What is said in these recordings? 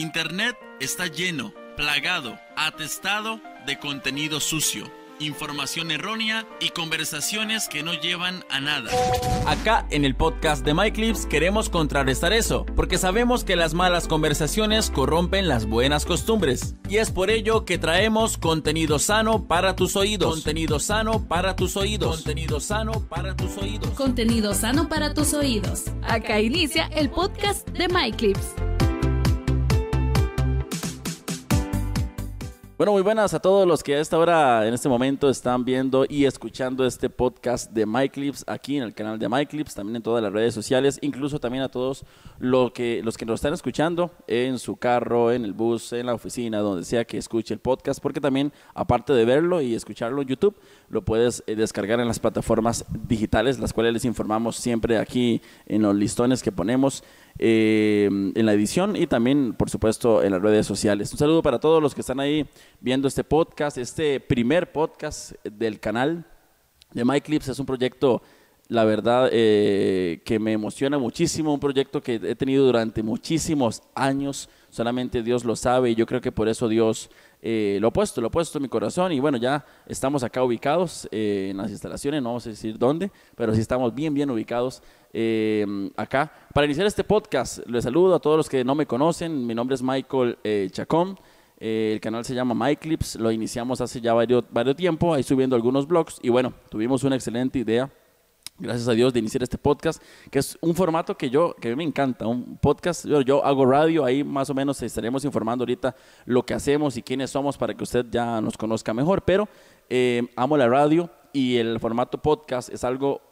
Internet está lleno, plagado, atestado de contenido sucio información errónea y conversaciones que no llevan a nada. Acá en el podcast de MyClips queremos contrarrestar eso, porque sabemos que las malas conversaciones corrompen las buenas costumbres. Y es por ello que traemos contenido sano para tus oídos. Contenido sano para tus oídos. Contenido sano para tus oídos. Contenido sano para tus oídos. Acá inicia el podcast de MyClips. Bueno, muy buenas a todos los que a esta hora, en este momento, están viendo y escuchando este podcast de MyClips aquí en el canal de MyClips, también en todas las redes sociales, incluso también a todos los que, los que nos están escuchando en su carro, en el bus, en la oficina, donde sea que escuche el podcast, porque también, aparte de verlo y escucharlo en YouTube, lo puedes eh, descargar en las plataformas digitales, las cuales les informamos siempre aquí en los listones que ponemos eh, en la edición y también, por supuesto, en las redes sociales. Un saludo para todos los que están ahí viendo este podcast, este primer podcast del canal de MyClips. Es un proyecto, la verdad, eh, que me emociona muchísimo, un proyecto que he tenido durante muchísimos años. Solamente Dios lo sabe y yo creo que por eso Dios eh, lo ha puesto, lo ha puesto en mi corazón y bueno, ya estamos acá ubicados en las instalaciones, no vamos a decir dónde, pero sí estamos bien, bien ubicados eh, acá. Para iniciar este podcast, les saludo a todos los que no me conocen. Mi nombre es Michael eh, Chacón. Eh, el canal se llama MyClips. Lo iniciamos hace ya varios, varios tiempo, ahí subiendo algunos blogs. Y bueno, tuvimos una excelente idea gracias a Dios, de iniciar este podcast, que es un formato que yo, que a mí me encanta, un podcast, yo, yo, hago radio, ahí más o menos estaremos informando ahorita lo que hacemos y quiénes somos para que usted ya nos conozca mejor, pero amo la radio y el formato podcast es algo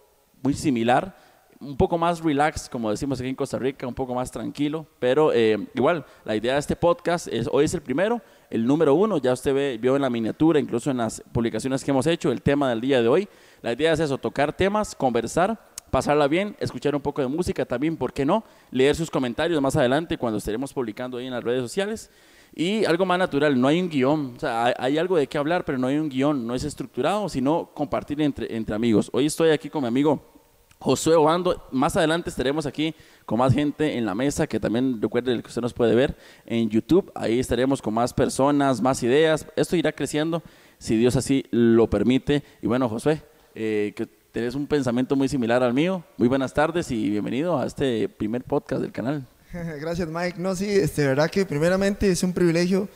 muy similar un poco más relax, como decimos aquí en Costa Rica, un poco más tranquilo, pero eh, igual, la idea de este podcast es, hoy es el primero, el número uno, ya usted ve, vio en la miniatura, incluso en las publicaciones que hemos hecho, el tema del día de hoy. La idea es eso, tocar temas, conversar, pasarla bien, escuchar un poco de música también, ¿por qué no? Leer sus comentarios más adelante cuando estaremos publicando ahí en las redes sociales. Y algo más natural, no hay un guion, o sea, hay, algo de qué hablar, pero no hay un guion, no es estructurado, sino compartir entre, entre amigos. Hoy estoy aquí con mi amigo Josué Obando. Más adelante estaremos aquí con más gente en la mesa, que también recuerde que usted nos puede ver en YouTube. Ahí estaremos con más personas, más ideas. Esto irá creciendo, si Dios así lo permite. Y bueno, Josué, eh, que tenés un pensamiento muy similar al mío. Muy buenas tardes y bienvenido a este primer podcast del canal. Gracias, Mike. No, sí, este, verdad que primeramente es un privilegio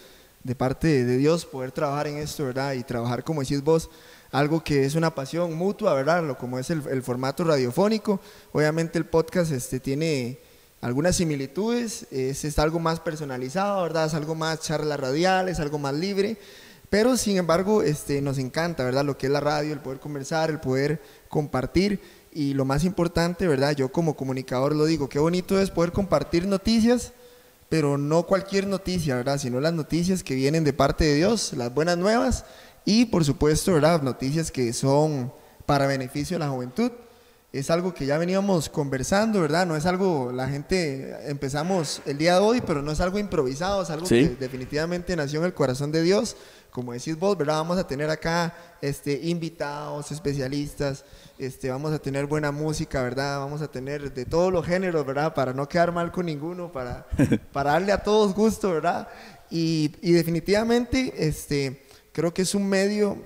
de parte de Dios poder trabajar en esto, ¿verdad? Y trabajar, como decís vos, algo que es una pasión mutua, ¿verdad? Como es el, formato radiofónico. Obviamente el podcast este, tiene algunas similitudes, es, algo más personalizado, ¿verdad? Es algo más charla radial, es algo más libre, pero sin embargo este, nos encanta, ¿verdad? Lo que es la radio, el poder conversar, el poder compartir y lo más importante, ¿verdad? Yo como comunicador lo digo, qué bonito es poder compartir noticias, pero no cualquier noticia, ¿verdad? Sino las noticias que vienen de parte de Dios, las buenas nuevas y por supuesto, ¿verdad? Noticias que son para beneficio de la juventud. Es algo que ya veníamos conversando, ¿verdad? No es algo, la gente, empezamos el día de hoy, pero no es algo improvisado, es algo que definitivamente nació en el corazón de Dios. Como decís vos, ¿verdad? Vamos a tener acá este, invitados, especialistas, este, vamos a tener buena música, ¿verdad? Vamos a tener de todos los géneros, ¿verdad? Para no quedar mal con ninguno, para, para darle a todos gusto, ¿verdad? Y, y definitivamente, este, Creo que es un medio,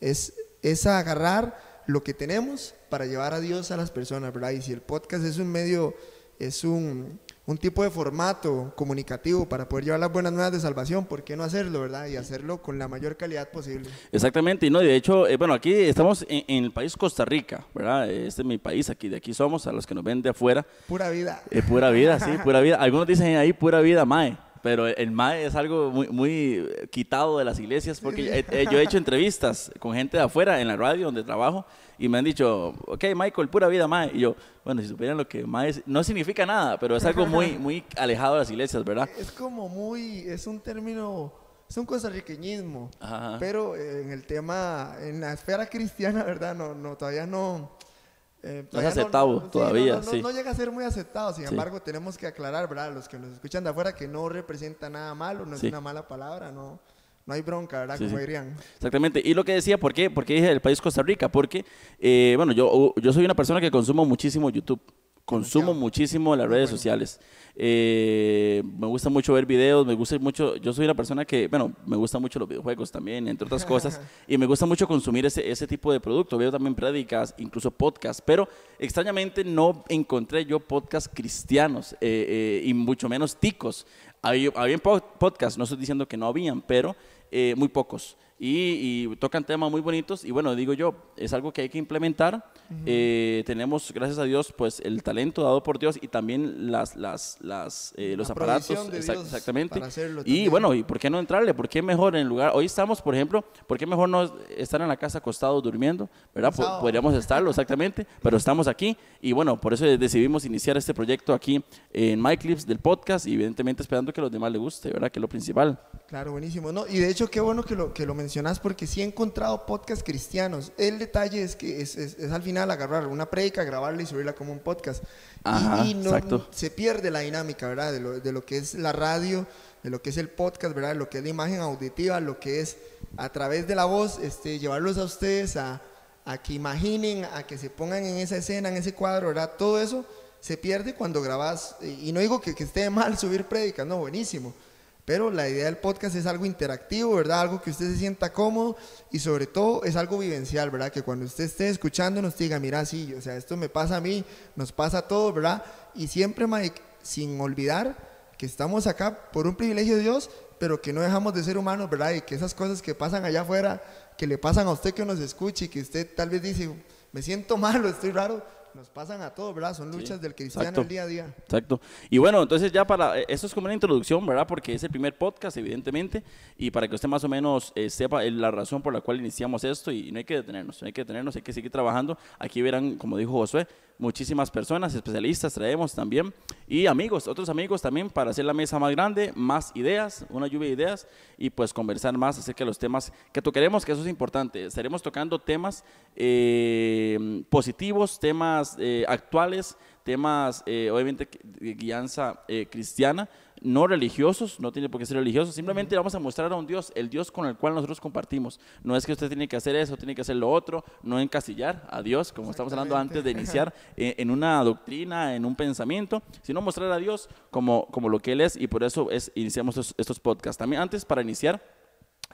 es, es agarrar lo que tenemos para llevar a Dios a las personas, ¿verdad? Y si el podcast es un medio, es un, un tipo de formato comunicativo para poder llevar las buenas nuevas de salvación, ¿por qué no hacerlo, verdad? Y hacerlo con la mayor calidad posible. Exactamente, y no, de hecho, eh, bueno, aquí estamos en, el país Costa Rica, ¿verdad? Este es mi país, aquí de aquí somos, a los que nos ven de afuera. Pura vida. Eh, pura vida, sí, pura vida. Algunos dicen ahí pura vida, mae pero el MAE es algo muy, muy quitado de las iglesias porque yo he hecho entrevistas con gente de afuera en la radio donde trabajo y me han dicho, ok, Michael, pura vida MAE. Y yo, bueno, si supieran lo que MAE no significa nada, pero es algo muy, muy alejado de las iglesias, ¿verdad? Es como muy, es un término, es un costarriqueñismo, pero en el tema, en la esfera cristiana, ¿verdad? No, no, todavía no eh, no es aceptado todavía, sí. No, llega a ser muy aceptado, sin embargo, tenemos que aclarar, ¿verdad? Los que nos escuchan de afuera, que no representa nada malo, no es una mala palabra, no, no hay bronca, ¿verdad? Como dirían. Exactamente. Y lo que decía, ¿por qué? Porque dije el país Costa Rica, porque, eh, bueno, yo, yo soy una persona que consumo muchísimo YouTube consumo muchísimo las redes sociales. Eh, me gusta mucho ver videos, me gusta mucho, yo soy una persona que, bueno, me gusta mucho los videojuegos también, entre otras cosas, y me gusta mucho consumir ese, ese tipo de producto. Veo también prédicas, incluso podcasts, pero extrañamente no encontré yo podcasts cristianos eh, eh, y mucho menos ticos. Había, había podcasts, no estoy diciendo que no habían, pero muy pocos y, tocan temas muy bonitos y bueno, digo yo, es algo que hay que implementar. Eh, tenemos, gracias a Dios, pues el talento dado por Dios y también las, las, las, eh, los aparatos. exactamente. y bueno, ¿y por qué no entrarle? ¿Por qué mejor en lugar? Hoy estamos, por ejemplo, ¿por qué mejor no estar en la casa acostados durmiendo? ¿Verdad? Podríamos estarlo, exactamente, pero estamos aquí y bueno, por eso decidimos iniciar este proyecto aquí en MyClips del podcast y evidentemente esperando que a los demás les guste, ¿verdad? Que es lo principal. Claro, buenísimo. No, y de hecho, qué bueno que lo, que lo mencionas porque sí he encontrado podcasts cristianos. El detalle es que es, es, al final agarrar una predica, grabarla y subirla como un podcast. y, no, se pierde la dinámica, ¿verdad? De lo, de lo, que es la radio, de lo que es el podcast, ¿verdad? De lo que es la imagen auditiva, lo que es a través de la voz, este, llevarlos a ustedes a, a que imaginen, a que se pongan en esa escena, en ese cuadro, ¿verdad? Todo eso se pierde cuando grabas. Y no digo que, que esté mal subir prédicas, no, buenísimo pero la idea del podcast es algo interactivo, ¿verdad? Algo que usted se sienta cómodo y sobre todo es algo vivencial, ¿verdad? Que cuando usted esté escuchando nos diga, mira, sí, o sea, esto me pasa a mí, nos pasa a todos, ¿verdad? Y siempre, Mike, sin olvidar que estamos acá por un privilegio de Dios, pero que no dejamos de ser humanos, ¿verdad? Y que esas cosas que pasan allá afuera, que le pasan a usted que nos escuche y que usted tal vez dice, me siento malo, estoy raro, nos pasan a todos, ¿verdad? Son luchas del cristiano el día a día. Exacto. Y bueno, entonces ya para, eh, esto es como una introducción, ¿verdad? Porque es el primer podcast, evidentemente, y para que usted más o menos eh, sepa la razón por la cual iniciamos esto y no hay que detenernos, no hay que detenernos, hay que seguir trabajando. Aquí verán, como dijo Josué, muchísimas personas, especialistas traemos también y amigos, otros amigos también para hacer la mesa más grande, más ideas, una lluvia de ideas y pues conversar más acerca de los temas que tocaremos, que eso es importante. Estaremos tocando temas eh, positivos, temas eh, actuales, temas eh, obviamente guianza cristiana no religiosos, no tiene por qué ser religiosos, simplemente vamos a mostrar a un Dios, el Dios con el cual nosotros compartimos. No es que usted tiene que hacer eso, tiene que hacer lo otro, no encasillar a Dios, como estamos hablando antes de iniciar, eh, en una doctrina, en un pensamiento, sino mostrar a Dios como, como lo que Él es y por eso es, iniciamos estos, podcasts. También antes, para iniciar,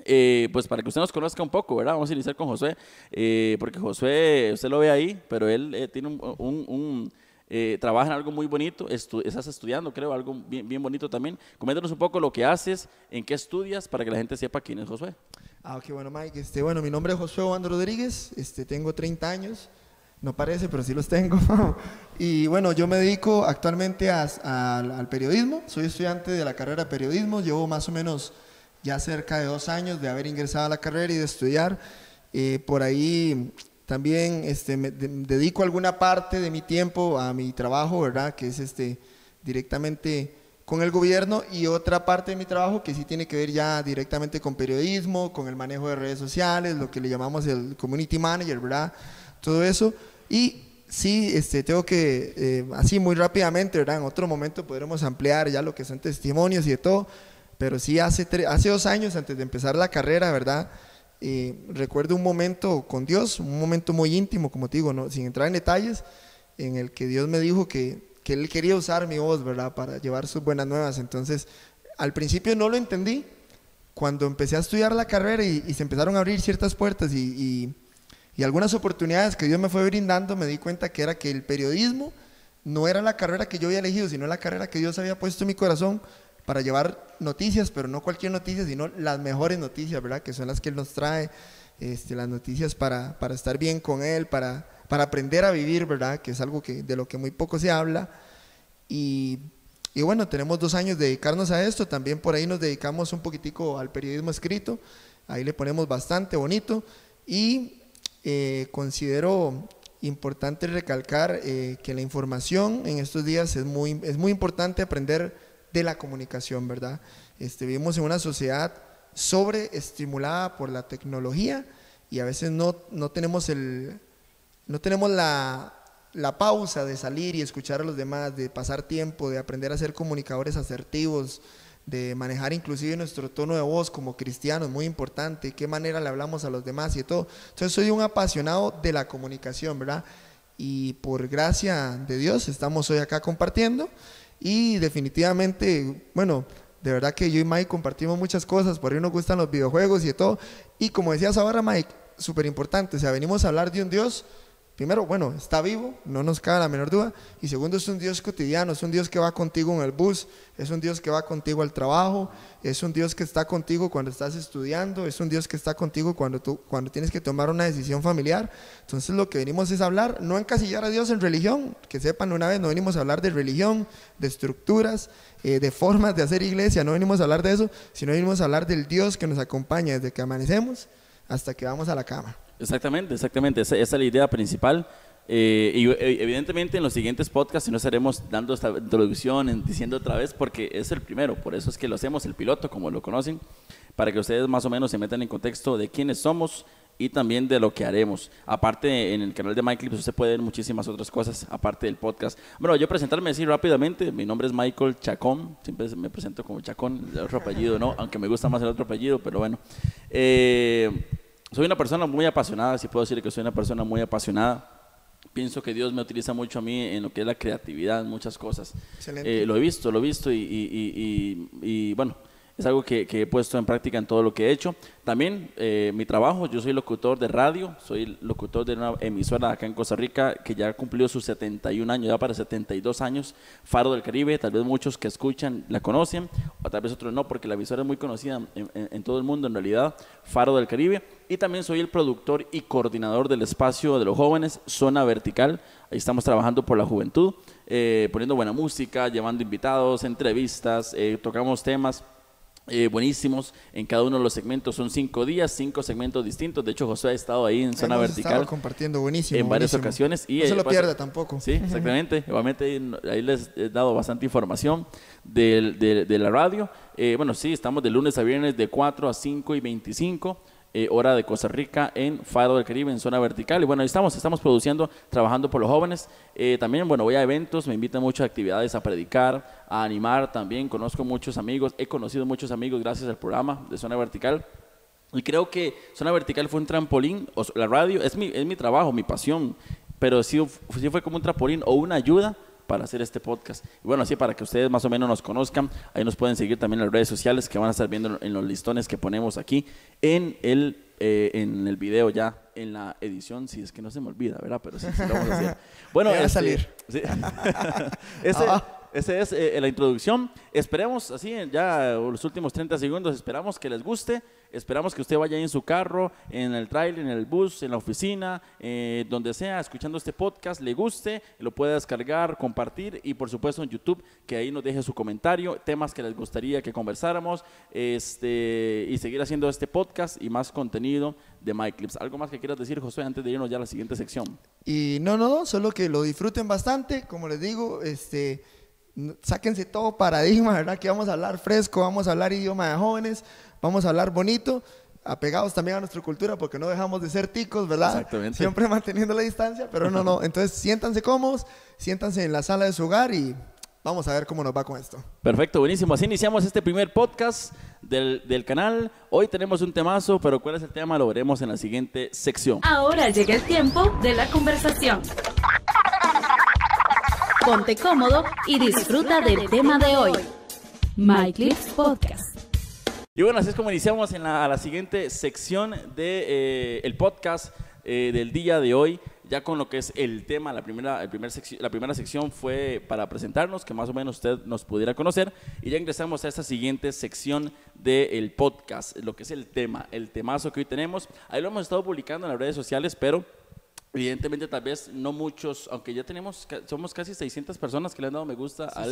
eh, pues para que usted nos conozca un poco, ¿verdad? Vamos a iniciar con Josué, eh, porque Josué, usted lo ve ahí, pero él tiene un eh, trabaja en algo muy bonito, estás estudiando, creo, algo bien, bien, bonito también. Coméntanos un poco lo que haces, en qué estudias, para que la gente sepa quién es Josué. Ah, ok, bueno, Mike. Este, bueno, mi nombre es Josué Obando Rodríguez, este, tengo 30 años, no parece, pero sí los tengo. y bueno, yo me dedico actualmente al periodismo, soy estudiante de la carrera de periodismo, llevo más o menos ya cerca de dos años de haber ingresado a la carrera y de estudiar. Eh, por ahí también este, me dedico alguna parte de mi tiempo a mi trabajo, ¿verdad? Que es este, directamente con el gobierno y otra parte de mi trabajo que sí tiene que ver ya directamente con periodismo, con el manejo de redes sociales, lo que le llamamos el community manager, ¿verdad? Todo eso. Y sí, este, tengo que, eh, así muy rápidamente, ¿verdad? En otro momento podremos ampliar ya lo que son testimonios y de todo, pero sí hace, hace dos años antes de empezar la carrera, ¿verdad? Recuerdo un momento con Dios, un momento muy íntimo, como te digo, no, sin entrar en detalles, en el que Dios me dijo que, que Él quería usar mi voz, ¿verdad?, para llevar sus buenas nuevas. Entonces, al principio no lo entendí. Cuando empecé a estudiar la carrera y, se empezaron a abrir ciertas puertas y, y, algunas oportunidades que Dios me fue brindando, me di cuenta que era que el periodismo no era la carrera que yo había elegido, sino la carrera que Dios había puesto en mi corazón para llevar noticias, pero no cualquier noticia, sino las mejores noticias, ¿verdad? Que son las que Él nos trae, este, las noticias para, para estar bien con Él, para, para aprender a vivir, ¿verdad? Que es algo que, de lo que muy poco se habla. Y, y bueno, tenemos dos años de dedicarnos a esto, también por ahí nos dedicamos un poquitico al periodismo escrito, ahí le ponemos bastante bonito y eh, considero importante recalcar eh, que la información en estos días es muy, es muy importante aprender de la comunicación, ¿verdad? Este, vivimos en una sociedad sobreestimulada por la tecnología y a veces no, no tenemos, el, no tenemos la, la pausa de salir y escuchar a los demás, de pasar tiempo, de aprender a ser comunicadores asertivos, de manejar inclusive nuestro tono de voz como cristianos, muy importante, qué manera le hablamos a los demás y todo. Entonces soy un apasionado de la comunicación, ¿verdad? y por gracia de Dios estamos hoy acá compartiendo y definitivamente, bueno, de verdad que yo y Mike compartimos muchas cosas, por ahí nos gustan los videojuegos y de todo. Y como decías ahora, Mike, súper importante, o sea, venimos a hablar de un Dios primero, bueno, está vivo, no nos cabe la menor duda. Y segundo, es un Dios cotidiano, es un Dios que va contigo en el bus, es un Dios que va contigo al trabajo, es un Dios que está contigo cuando estás estudiando, es un Dios que está contigo cuando, tú, cuando tienes que tomar una decisión familiar. Entonces lo que venimos es hablar, no encasillar a Dios en religión, que sepan una vez, no venimos a hablar de religión, de estructuras, eh, de formas de hacer iglesia, no venimos a hablar de eso, sino venimos a hablar del Dios que nos acompaña desde que amanecemos hasta que vamos a la cama. Exactamente, exactamente. Esa, esa es la idea principal. Eh, y eh, evidentemente en los siguientes podcasts no estaremos dando esta introducción, diciendo otra vez, porque es el primero, por eso es que lo hacemos, el piloto, como lo conocen, para que ustedes más o menos se metan en contexto de quiénes somos y también de lo que haremos. Aparte, en el canal de MyClips usted puede ver muchísimas otras cosas, aparte del podcast. Bueno, yo presentarme así rápidamente, mi nombre es Michael Chacón, siempre me presento como Chacón, el otro apellido no, aunque me gusta más el otro apellido, pero bueno. Eh, soy una persona muy apasionada, si puedo decir que soy una persona muy apasionada. Pienso que Dios me utiliza mucho a mí en lo que es la creatividad, en muchas cosas. Eh, lo he visto, lo he visto y, y, y bueno, es algo que, he puesto en práctica en todo lo que he hecho. También eh, mi trabajo, yo soy locutor de radio, soy locutor de una emisora acá en Costa Rica que ya cumplió sus 71 años, ya para 72 años, Faro del Caribe, tal vez muchos que escuchan la conocen, o tal vez otros no, porque la emisora es muy conocida en, todo el mundo en realidad, Faro del Caribe. Y también soy el productor y coordinador del espacio de los jóvenes, Zona Vertical. Ahí estamos trabajando por la juventud, eh, poniendo buena música, llevando invitados, entrevistas, eh, tocamos temas eh, buenísimos en cada uno de los segmentos. Son cinco días, cinco segmentos distintos. De hecho, José ha estado ahí en zona vertical. compartiendo buenísimo. En varias ocasiones. Y, no se lo pierde tampoco. Sí, exactamente. Igualmente ahí les he dado bastante información de, de, la radio. Eh, bueno, sí, estamos de lunes a viernes de 4 a 5 y 25 eh, hora de Costa Rica en Faro del Caribe, en zona vertical. Y bueno, ahí estamos, estamos produciendo, trabajando por los jóvenes. Eh, también, bueno, voy a eventos, me invitan muchas actividades a predicar, a animar también. Conozco muchos amigos, he conocido muchos amigos gracias al programa de zona vertical. Y creo que Zona Vertical fue un trampolín, o la radio es mi, es mi trabajo, mi pasión, pero sí, sí fue como un trampolín o una ayuda para hacer este podcast. Y bueno, así para que ustedes más o menos nos conozcan, ahí nos pueden seguir también en las redes sociales que van a estar viendo en los listones que ponemos aquí en el, eh, en el video ya, en la edición, si es que no se me olvida, ¿verdad? Pero sí, lo vamos a hacer. Bueno, a este, salir. Sí. Ese, ah. Esa es eh, la introducción. Esperemos, así, ya los últimos 30 segundos, esperamos que les guste. Esperamos que usted vaya en su carro, en el trailer, en el bus, en la oficina, eh, donde sea, escuchando este podcast, le guste, lo pueda descargar, compartir y por supuesto en YouTube, que ahí nos deje su comentario, temas que les gustaría que conversáramos este, y seguir haciendo este podcast y más contenido de MyClips. ¿Algo más que quieras decir, José, antes de irnos ya a la siguiente sección? Y no, no, solo que lo disfruten bastante, como les digo, este sáquense todo paradigma, ¿verdad? Que vamos a hablar fresco, vamos a hablar idioma de jóvenes, vamos a hablar bonito, apegados también a nuestra cultura porque no dejamos de ser ticos, ¿verdad? Exactamente. Siempre manteniendo la distancia, pero no, no. Entonces siéntanse cómodos, siéntanse en la sala de su hogar y vamos a ver cómo nos va con esto. Perfecto, buenísimo. Así iniciamos este primer podcast del, del canal. Hoy tenemos un temazo, pero cuál es el tema lo veremos en la siguiente sección. Ahora llega el tiempo de la conversación. Ponte cómodo y disfruta del tema de hoy. My Clips Podcast. Y bueno, así es como iniciamos en la, siguiente sección del de, eh, podcast eh, del día de hoy, ya con lo que es el tema. La primera, la primera sección fue para presentarnos, que más o menos usted nos pudiera conocer, y ya ingresamos a esta siguiente sección del podcast, lo que es el tema, el temazo que hoy tenemos. Ahí lo hemos estado publicando en las redes sociales, pero Evidentemente, tal vez no muchos, aunque ya tenemos, somos casi 600 personas que le han dado me gusta al,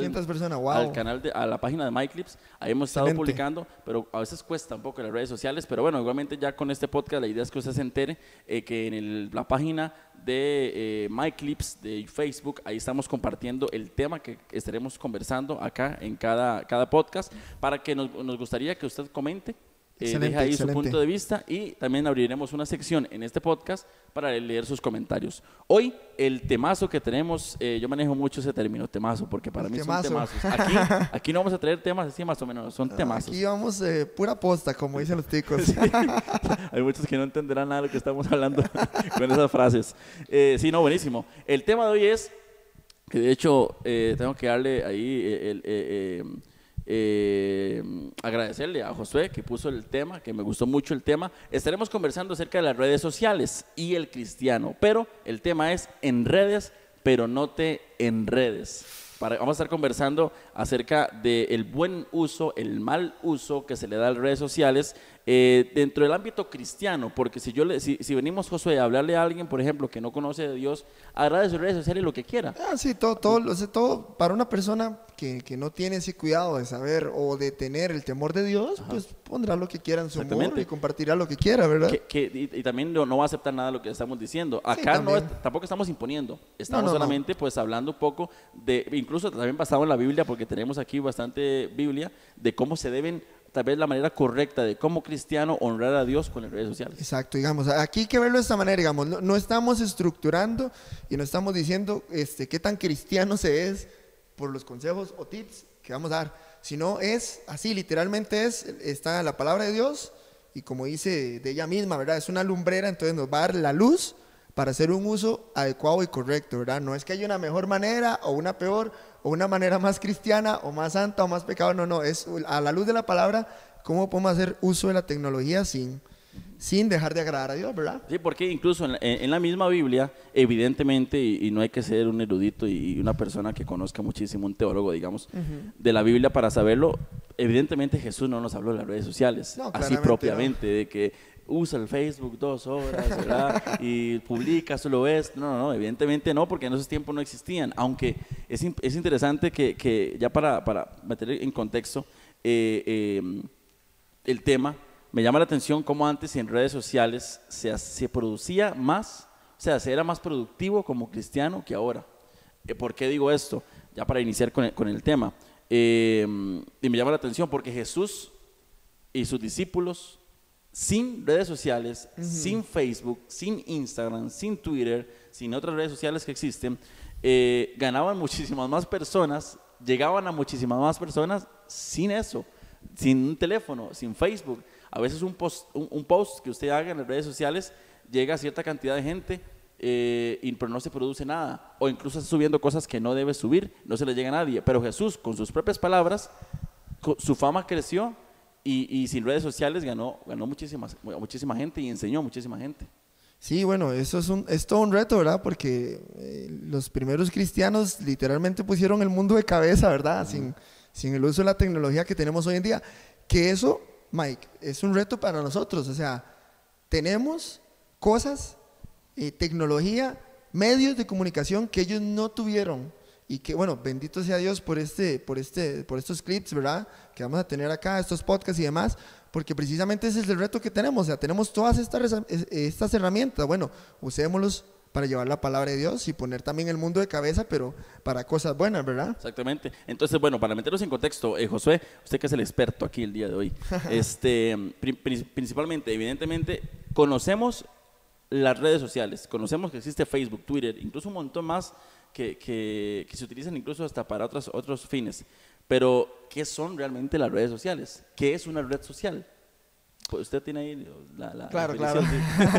al, canal, de, a la página de MyClips. Ahí hemos estado publicando, pero a veces cuesta un poco en las redes sociales. Pero bueno, igualmente ya con este podcast, la idea es que usted se entere eh, que en la página de eh, MyClips de Facebook, ahí estamos compartiendo el tema que estaremos conversando acá en cada, cada podcast, para que nos, nos gustaría que usted comente eh, deje ahí excelente. su punto de vista y también abriremos una sección en este podcast para leer sus comentarios. Hoy el temazo que tenemos, eh, yo manejo mucho ese término, temazo, porque para mí temazo. son temazos. Aquí, aquí no vamos a traer temas así más o menos, son temazos. Aquí vamos eh, pura posta, como dicen los ticos. Hay muchos que no entenderán nada de lo que estamos hablando con esas frases. Eh, sí, no, buenísimo. El tema de hoy es, que de hecho eh, tengo que darle ahí, el, eh, agradecerle a Josué que puso el tema, que me gustó mucho el tema. Estaremos conversando acerca de las redes sociales y el cristiano, pero el tema es en redes, pero no te enredes. Para- vamos a estar conversando acerca del buen uso, el mal uso que se le da a las redes sociales eh, dentro del ámbito cristiano, porque si yo le, si, si venimos Josué a hablarle a alguien, por ejemplo, que no conoce de Dios, agrade sus redes sociales lo que quiera. Ah, sí, todo, todo, todo para una persona que, que no tiene ese cuidado de saber o de tener el temor de Dios, pues pondrá lo que quiera en su Exactamente. y compartirá lo que quiera, ¿verdad? Que, que- y, y también no, no va a aceptar nada de lo que estamos diciendo. Acá no también. es- tampoco estamos imponiendo, estamos no, no. solamente pues hablando un poco de, incluso también basado en la Biblia, porque tenemos aquí bastante Biblia, de cómo se deben, tal vez la manera correcta de como cristiano honrar a Dios con las redes sociales. Exacto, digamos, aquí hay que verlo de esta manera, digamos, no, no estamos estructurando y no estamos diciendo este, qué tan cristiano se es por los consejos o tips que vamos a dar, sino es así, literalmente es, está la palabra de Dios y como dice de ella misma, ¿verdad? Es una lumbrera, entonces nos va a dar la luz para hacer un uso adecuado y correcto, ¿verdad? No es que haya una mejor manera o una peor o una manera más cristiana o más santa o más pecado, no, no, es a la luz de la palabra cómo podemos hacer uso de la tecnología sin, sin dejar de agradar a Dios, ¿verdad? Sí, porque incluso en la, en- en la misma Biblia, evidentemente, y, y no hay que ser un erudito y, y una persona que conozca muchísimo, un teólogo, digamos, de la Biblia para saberlo, evidentemente Jesús no nos habló de las redes sociales, No, así propiamente, de que usa el Facebook dos horas, ¿verdad? y publica, solo ves. No, no, no, evidentemente no, porque en esos tiempos no existían, aunque es, es interesante que, que ya para, para meter en contexto, eh, eh, el tema, me llama la atención cómo antes en redes sociales se, producía más, o sea, se era más productivo como cristiano que ahora. Eh, ¿Por qué digo esto? Ya para iniciar con el, con el tema. Eh, y me llama la atención porque Jesús y sus discípulos, sin redes sociales, sin Facebook, sin Instagram, sin Twitter, sin otras redes sociales que existen, eh, ganaban muchísimas más personas, llegaban a muchísimas más personas sin eso, sin un teléfono, sin Facebook. A veces un post, un, un post que usted haga en las redes sociales llega a cierta cantidad de gente, eh, y, pero no se produce nada. O incluso está subiendo cosas que no debe subir, no se le llega a nadie. Pero Jesús, con sus propias palabras, su fama creció y, y sin redes sociales ganó, ganó muchísima, muchísima gente y enseñó a muchísima gente. Sí, bueno, eso es, un, es todo un reto, ¿verdad? Porque eh, los primeros cristianos literalmente pusieron el mundo de cabeza, ¿verdad? Sin, sin el uso de la tecnología que tenemos hoy en día. Que eso, Mike, es un reto para nosotros. O sea, tenemos cosas, eh, tecnología, medios de comunicación que ellos no tuvieron. Y que, bueno, bendito sea Dios por, este, por, este, por estos clips, ¿verdad? Que vamos a tener acá, estos podcasts y demás, porque precisamente ese es el reto que tenemos. O sea, tenemos todas estas, estas herramientas. Bueno, usémoslos para llevar la palabra de Dios y poner también el mundo de cabeza, pero para cosas buenas, ¿verdad? Exactamente. Entonces, bueno, para meternos en contexto, eh, Josué, usted que es el experto aquí el día de hoy, este, pri- pri- principalmente, evidentemente, conocemos las redes sociales, conocemos que existe Facebook, Twitter, incluso un montón más que, que- que se utilizan incluso hasta para otros, otros fines. Pero, ¿qué son realmente las redes sociales? ¿Qué es una red social? Pues usted tiene ahí la, la Claro, definición,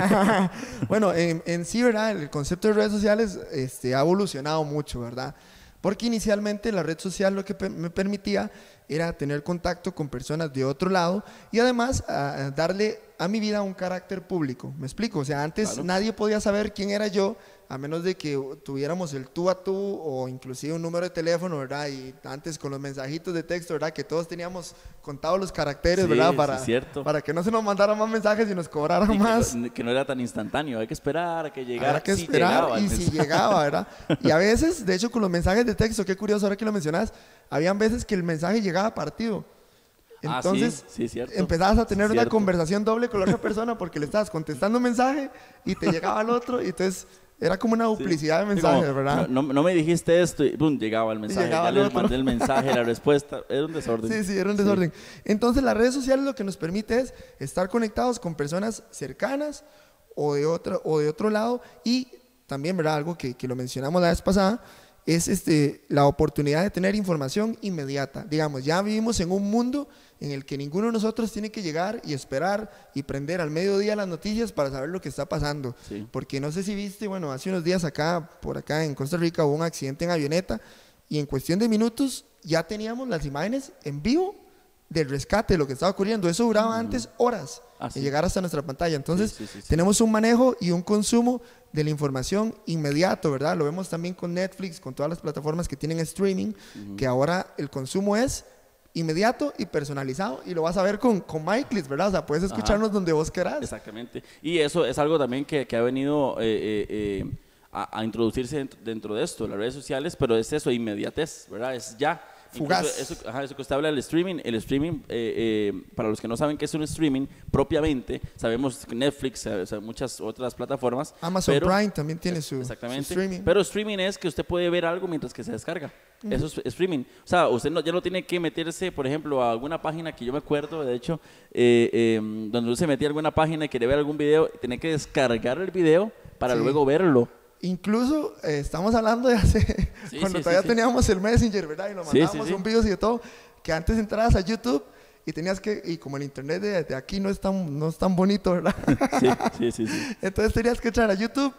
claro. bueno, en, en sí, ¿verdad? El concepto de redes sociales este, ha evolucionado mucho, ¿verdad? Porque inicialmente la red social lo que me permitía era tener contacto con personas de otro lado y además ah, darle a mi vida un carácter público. ¿Me explico? O sea, antes Claro. nadie podía saber quién era yo a menos de que tuviéramos el tú a tú o inclusive un número de teléfono, ¿verdad? Y antes con los mensajitos de texto, ¿verdad? Que todos teníamos contados los caracteres, Sí, ¿verdad? sí, Para, cierto. para que no se nos mandaran más mensajes y nos cobraran Y más. que, no era tan instantáneo, hay que esperar a que llegara. Habrá que si esperar el y si llegaba, ¿verdad? Y a veces, de hecho, con los mensajes de texto, qué curioso ahora que lo mencionas, habían veces que el mensaje llegaba partido. Ah, sí, Entonces, sí, empezabas a tener una conversación doble con la otra persona porque le estabas contestando un mensaje y te llegaba al otro y entonces Era como una Sí. duplicidad de Sí, mensajes, como, ¿verdad? No, no- no me dijiste esto y pum, llegaba el mensaje. llegaba ya les mandé el mensaje, la respuesta. Era un desorden. Sí, sí, era un desorden. Entonces las redes sociales lo que nos permite es estar conectados con personas cercanas o de otro, o de otro lado y también, ¿verdad? Algo que, que lo mencionamos la vez pasada, es este, la oportunidad de tener información inmediata. Digamos, ya vivimos en un mundo en el que ninguno de nosotros tiene que llegar y esperar y prender al mediodía las noticias para saber lo que está pasando. Sí. Porque no sé si viste, bueno, hace unos días acá, por acá en Costa Rica hubo un accidente en avioneta y en cuestión de minutos ya teníamos las imágenes en vivo del rescate, lo que estaba ocurriendo. Eso duraba antes horas Ah, en sí. llegar hasta nuestra pantalla. Entonces, sí. tenemos un manejo y un consumo de la información inmediato, ¿verdad? Lo vemos también con Netflix, con todas las plataformas que tienen streaming, que ahora el consumo es inmediato y personalizado y lo vas a ver con, con MyClips, ¿verdad? O sea, puedes escucharnos donde vos querás. Exactamente. Y eso es algo también que, que ha venido eh, eh, eh, a, a introducirse dentro, dentro de esto, las redes sociales, pero es eso, inmediatez, ¿verdad? Es ya. Fugaz. Eso, ajá, eso que usted habla del streaming, el streaming, eh, eh, para los que no saben qué es un streaming propiamente, sabemos que Netflix, eh, o sea, muchas otras plataformas. Amazon pero- Prime también tiene su, streaming. Pero streaming es que usted puede ver algo mientras que se descarga. Eso es streaming. O sea, usted no, ya no tiene que meterse, por ejemplo, a alguna página que yo me acuerdo, de hecho, eh, eh, donde usted se metía a alguna página y quería ver algún video, tenía que descargar el video para Sí. luego verlo. Incluso eh, estamos hablando de hace, Sí, cuando sí, todavía sí, teníamos el Messenger, ¿verdad? Y sí, mandábamos un videos y de todo, que antes entrabas a YouTube y tenías que, y como el internet de, de aquí no es tan, no es tan bonito, ¿verdad? Sí, sí, sí. sí. Entonces tenías que entrar a YouTube,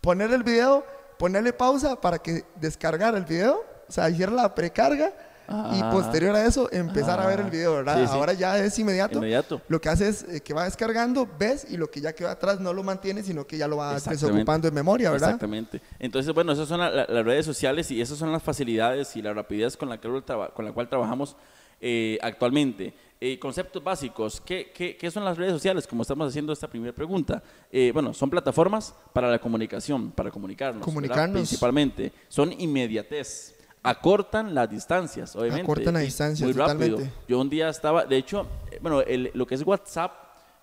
poner el video, ponerle pausa para que descargara el video, o sea, hiciera la precarga y Ah. posterior a eso empezar a ver el video, ¿verdad? Sí, sí. Ahora ya es inmediato. Inmediato. Lo que hace es eh, que va descargando, ves y lo que ya quedó atrás no lo mantiene, sino que ya lo va desocupando en memoria, ¿verdad? Exactamente. Entonces, bueno, esas son la- la- las redes sociales y esas son las facilidades y la rapidez con la, que con la cual trabajamos eh, actualmente. Eh, conceptos básicos, ¿Qué, qué, qué son las redes sociales? Como estamos haciendo esta primera pregunta. Eh, bueno, son plataformas para la comunicación, para comunicarnos. ¿verdad? Comunicarnos. Principalmente. Son inmediatez. Acortan las distancias, obviamente. Acortan las distancias, Muy rápido. totalmente. Yo un día estaba, de hecho, eh, bueno, el- lo que es WhatsApp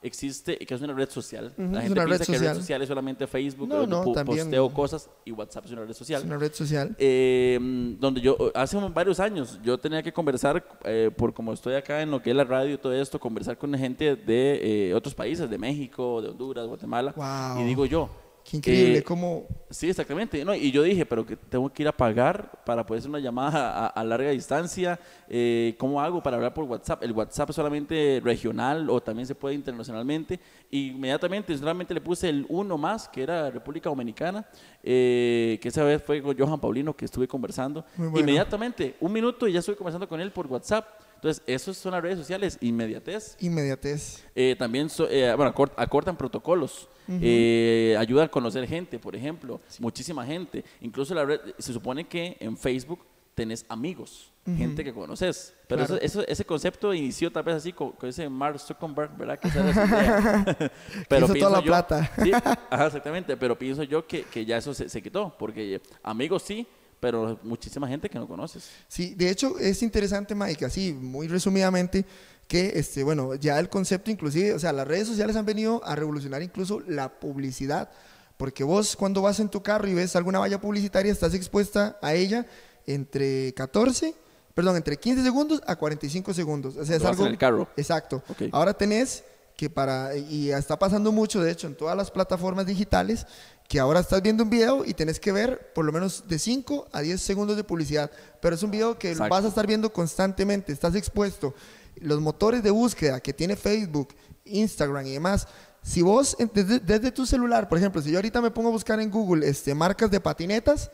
existe, que es una red social. Ujú, la es gente una red piensa que red social es solamente Facebook, No, donde no, también- posteo cosas y WhatsApp es una red social. Es una red social. Eh, donde yo, hace varios años, yo tenía que conversar, eh, por como estoy acá en lo que es la radio y todo esto, conversar con gente de eh, otros países, de México, de Honduras, Guatemala. Wow. Y digo yo. Qué increíble, eh, cómo Sí, exactamente. No, y yo dije, pero que tengo que ir a pagar para poder hacer una llamada a, a larga distancia. Eh, ¿Cómo hago para hablar por WhatsApp? El WhatsApp es solamente regional o también se puede internacionalmente. Y inmediatamente, solamente le puse el uno más, que era República Dominicana, eh, que esa vez fue con Johan Paulino, que estuve conversando. Muy bueno. Inmediatamente, un minuto y ya estuve conversando con él por WhatsApp. Entonces, esas son las redes sociales, inmediatez. inmediatez. Eh, también so- eh, bueno, acort- acortan protocolos, eh, ayuda a conocer gente, por ejemplo, muchísima gente. Incluso la red, se supone que en Facebook tenés amigos, gente que conoces. Pero Claro. eso, eso- ese concepto inició tal vez así con, con ese Mark Zuckerberg, ¿verdad? Que pero hizo toda la yo- plata. Sí, ajá, exactamente. Pero pienso yo que, que ya eso se, se quitó, porque amigos sí, pero muchísima gente que no conoces. Sí, de hecho es interesante, Mike, así muy resumidamente, que este, bueno, ya el concepto inclusive, o sea, las redes sociales han venido a revolucionar incluso la publicidad, porque vos cuando vas en tu carro y ves alguna valla publicitaria, estás expuesta a ella entre 14, perdón, entre 15 segundos a 45 segundos. O sea, es Lo algo en el carro. Exacto. Ok. Ahora tenés que para, y está pasando mucho, de hecho, en todas las plataformas digitales, que ahora estás viendo un video y tenés que ver por lo menos de 5 a 10 segundos de publicidad, pero es un video que Exacto. vas a estar viendo constantemente, estás expuesto. Los motores de búsqueda que tiene Facebook, Instagram y demás, si vos desde, desde tu celular, por ejemplo, si yo ahorita me pongo a buscar en Google este, marcas de patinetas,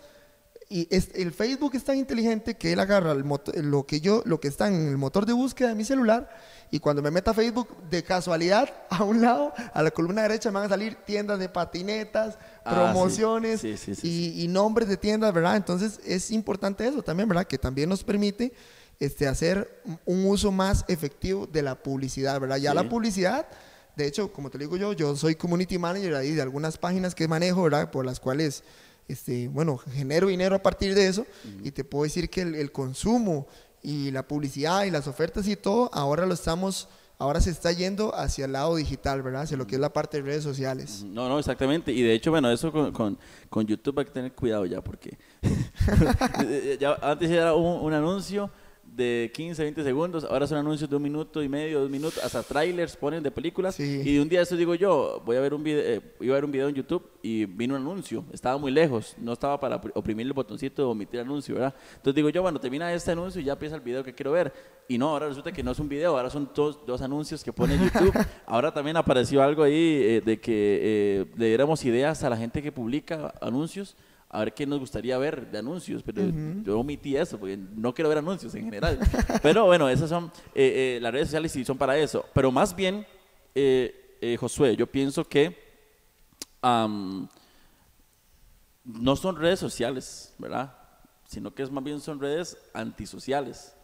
y es- el Facebook es tan inteligente que él agarra el moto- lo que yo, lo que está en el motor de búsqueda de mi celular y cuando me meta a Facebook de casualidad a un lado, a la columna derecha me van a salir tiendas de patinetas, Ah, promociones sí. Sí, sí, y, y nombres de tiendas, ¿verdad? Entonces es importante eso también, ¿verdad? Que también nos permite este, hacer un uso más efectivo de la publicidad, ¿verdad? Ya la publicidad, de hecho, como te lo digo yo, yo soy community manager ahí de algunas páginas que manejo, ¿verdad? Por las cuales, este, bueno, genero dinero a partir de eso y te puedo decir que el, el consumo y la publicidad y las ofertas y todo, ahora lo estamos ahora se está yendo hacia el lado digital, ¿verdad? Hacia lo que es la parte de redes sociales. No, no, exactamente. Y de hecho, bueno, eso con, con, con YouTube hay que tener cuidado ya, porque ya, antes era un, un anuncio de 15, 20 segundos, ahora son anuncios de un minuto y medio, dos minutos, hasta trailers ponen de películas. Sí. Y un día eso digo yo, voy a ver un video, eh, iba a ver un video en YouTube y vino un anuncio, estaba muy lejos, no estaba para opr- oprimir el botoncito de omitir anuncio, ¿verdad? Entonces digo yo, bueno, termina este anuncio y ya empieza el video que quiero ver. Y no, ahora resulta que no es un video, ahora son dos, dos anuncios que pone YouTube. ahora también apareció algo ahí eh, de que eh, le diéramos ideas a la gente que publica anuncios a ver qué nos gustaría ver de anuncios, pero yo omití eso porque no quiero ver anuncios en general. pero bueno, esas son eh, eh, las redes sociales y son para eso. Pero más bien, eh, eh, Josué, yo pienso que no son redes sociales, ¿verdad? Sino que es más bien son redes antisociales.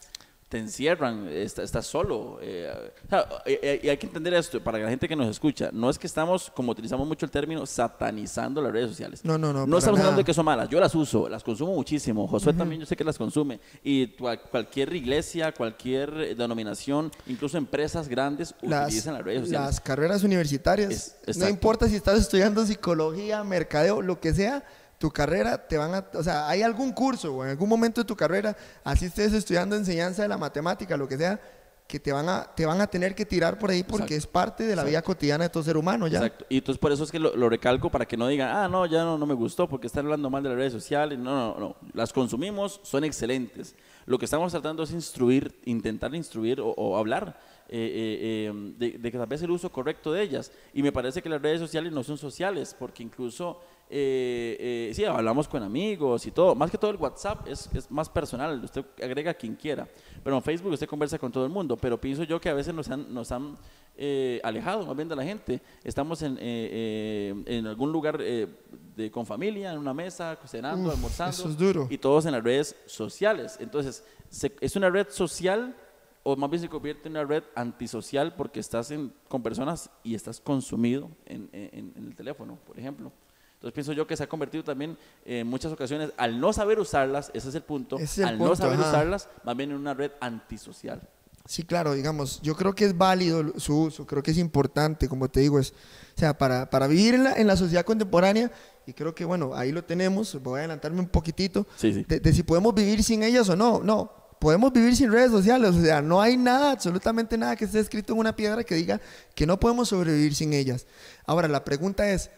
Te encierran, está- estás solo. eh, o sea, y hay que entender esto para la gente que nos escucha. No es que estamos, como utilizamos mucho el término, satanizando las redes sociales. No, no, no, No estamos hablando de que son malas. Yo las uso, las consumo muchísimo. Josué también yo sé que las consume. Y cualquier iglesia, cualquier eh, denominación, incluso empresas grandes Las, utilizan las redes sociales. las carreras universitarias, Es- no importa si estás estudiando psicología, mercadeo, lo que sea, tu carrera te van a, o sea, hay algún curso o en algún momento de tu carrera, así estés estudiando enseñanza de la matemática, lo que sea, que te van a, te van a tener que tirar por ahí porque Exacto. es parte de la vida cotidiana de todo ser humano ya. Exacto. Y entonces por eso es que lo, lo recalco para que no digan, ah, no, ya no, no me gustó porque están hablando mal de las redes sociales. No, no, no. Las consumimos, son excelentes. Lo que estamos tratando es instruir, intentar instruir o, o hablar eh, eh, eh, de, de que tal vez el uso correcto de ellas. Y me parece que las redes sociales no son sociales porque incluso, eh, eh, sí, hablamos con amigos y todo. Más que todo el WhatsApp es, es más personal. Usted agrega a quien quiera. Pero en Facebook usted conversa con todo el mundo. Pero pienso yo que a veces nos han, nos han eh, alejado más bien de la gente. Estamos en, eh, eh, en algún lugar eh, de, con familia, en una mesa, cenando, Uf, almorzando. eso es duro. Y todos en las redes sociales. Entonces, se- es una red social o más bien se convierte en una red antisocial porque estás en- con personas y estás consumido en, en- en el teléfono, por ejemplo. Entonces pienso yo que se ha convertido también eh, en muchas ocasiones, al no saber usarlas, ese es el punto, es el al no punto, saber ajá. usarlas, más bien en una red antisocial. Sí, claro, digamos, yo creo que es válido su uso, creo que es importante, como te digo, es, o sea, para, para vivir en la, en la sociedad contemporánea, y creo que, bueno, ahí lo tenemos, voy a adelantarme un poquitito, Sí, sí. de, de si podemos vivir sin ellas o no, no, podemos vivir sin redes sociales, o sea, no hay nada, absolutamente nada que esté escrito en una piedra que diga que no podemos sobrevivir sin ellas. Ahora, la pregunta es,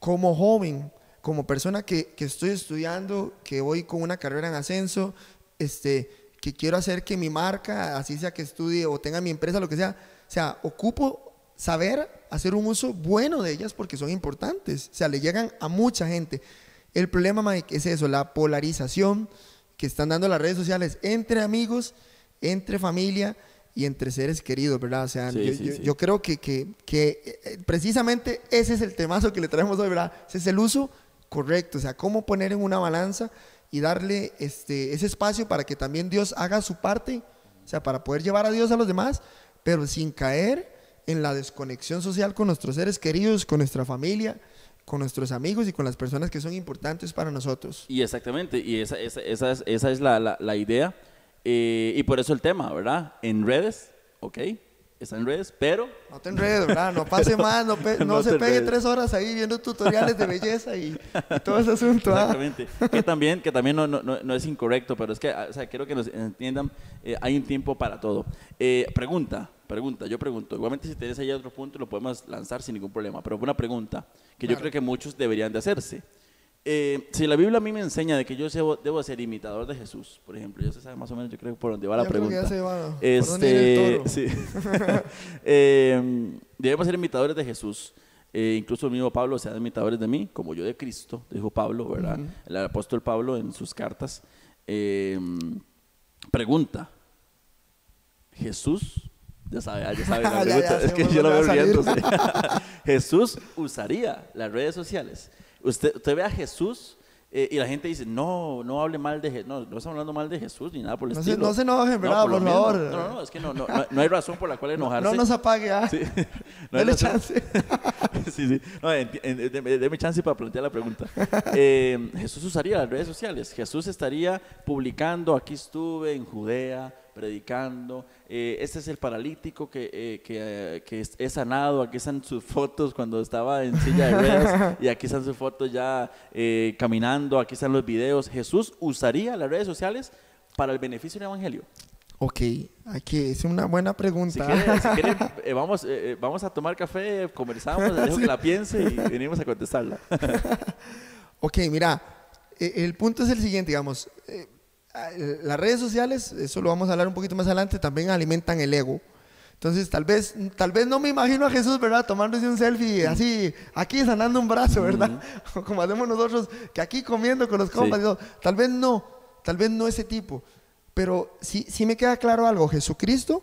como joven, como persona que, que estoy estudiando, que voy con una carrera en ascenso, este, que quiero hacer que mi marca, así sea que estudie o tenga mi empresa, lo que sea, o sea, ocupo saber hacer un uso bueno de ellas porque son importantes, o sea, le llegan a mucha gente. El problema, Mike, es eso, la polarización que están dando las redes sociales entre amigos, entre familia y entre seres queridos, ¿verdad? O sea, Sí, yo, sí, yo- sí. yo creo que, que- que, eh, precisamente ese es el temazo que le traemos hoy, ¿verdad? Ese es el uso correcto, o sea, cómo poner en una balanza y darle este, ese espacio para que también Dios haga su parte, o sea, para poder llevar a Dios a los demás, pero sin caer en la desconexión social con nuestros seres queridos, con nuestra familia, con nuestros amigos y con las personas que son importantes para nosotros. Y exactamente, y esa, esa, esa es, esa es la, la- la idea. Eh, y por eso el tema, ¿verdad? En redes, ok, está en redes, pero No te enredes, ¿verdad? No pase más, no, pe- no No se pegue enredes. tres horas ahí viendo tutoriales de belleza y, y todo ese asunto. ¿ah? Exactamente. Que también, que también no, no, no- es incorrecto, pero es que, o sea, quiero que nos entiendan, eh, hay un tiempo para todo. Eh, pregunta, pregunta, yo pregunto. Igualmente si tienes ahí otro punto lo podemos lanzar sin ningún problema, pero una pregunta que yo creo que muchos deberían de hacerse. Eh, si la Biblia a mí me enseña de que yo debo, debo ser imitador de Jesús, por ejemplo, ya se sabe más o menos, yo creo por dónde va la Yo que pregunta. ya se va Este, sí. Eh, debemos ser imitadores de Jesús. Eh, incluso el mismo Pablo sean imitadores de mí, como yo de Cristo, dijo Pablo, ¿verdad? El apóstol Pablo en sus cartas. Eh, pregunta, Jesús, ya sabe, ya sabe la Ya, ya, pregunta, sé es que yo lo veo riéndose. Jesús usaría las redes sociales. Usted, usted ve a Jesús eh, y la gente dice, no, no hable mal de Jesús. No, no estamos hablando mal de Jesús ni nada por el No se- estilo. no se enojen, ¿verdad? lo Por mismo. favor. No, no, no, es que no, no, no, no hay razón por la cual enojarse. No nos apague, ¿ah? Sí. No Dele chance. sí, sí. No, deme chance para plantear la pregunta. Eh, Jesús usaría las redes sociales. Jesús estaría publicando, aquí estuve en Judea, predicando. Eh, este es el paralítico que, eh, que, eh, que es, es sanado. Aquí están sus fotos cuando estaba en silla de ruedas y aquí están sus fotos ya eh, caminando. Aquí están los videos. Jesús usaría las redes sociales para el beneficio del evangelio. Ok, aquí es una buena Si pregunta. quiere, si quiere, eh, vamos, eh, vamos a tomar café, conversamos, dejo que la piense y venimos a contestarla. Ok, mira, eh, el punto es el siguiente, digamos, las redes sociales, eso lo vamos a hablar un poquito más adelante, también alimentan el ego. Entonces, tal vez, tal vez no me imagino a Jesús, ¿verdad? Tomándose un selfie así, aquí sanando un brazo, ¿verdad? Como hacemos nosotros, que aquí comiendo con los compas. Tal vez no, tal vez no ese tipo. Pero sí, sí me queda claro algo, Jesucristo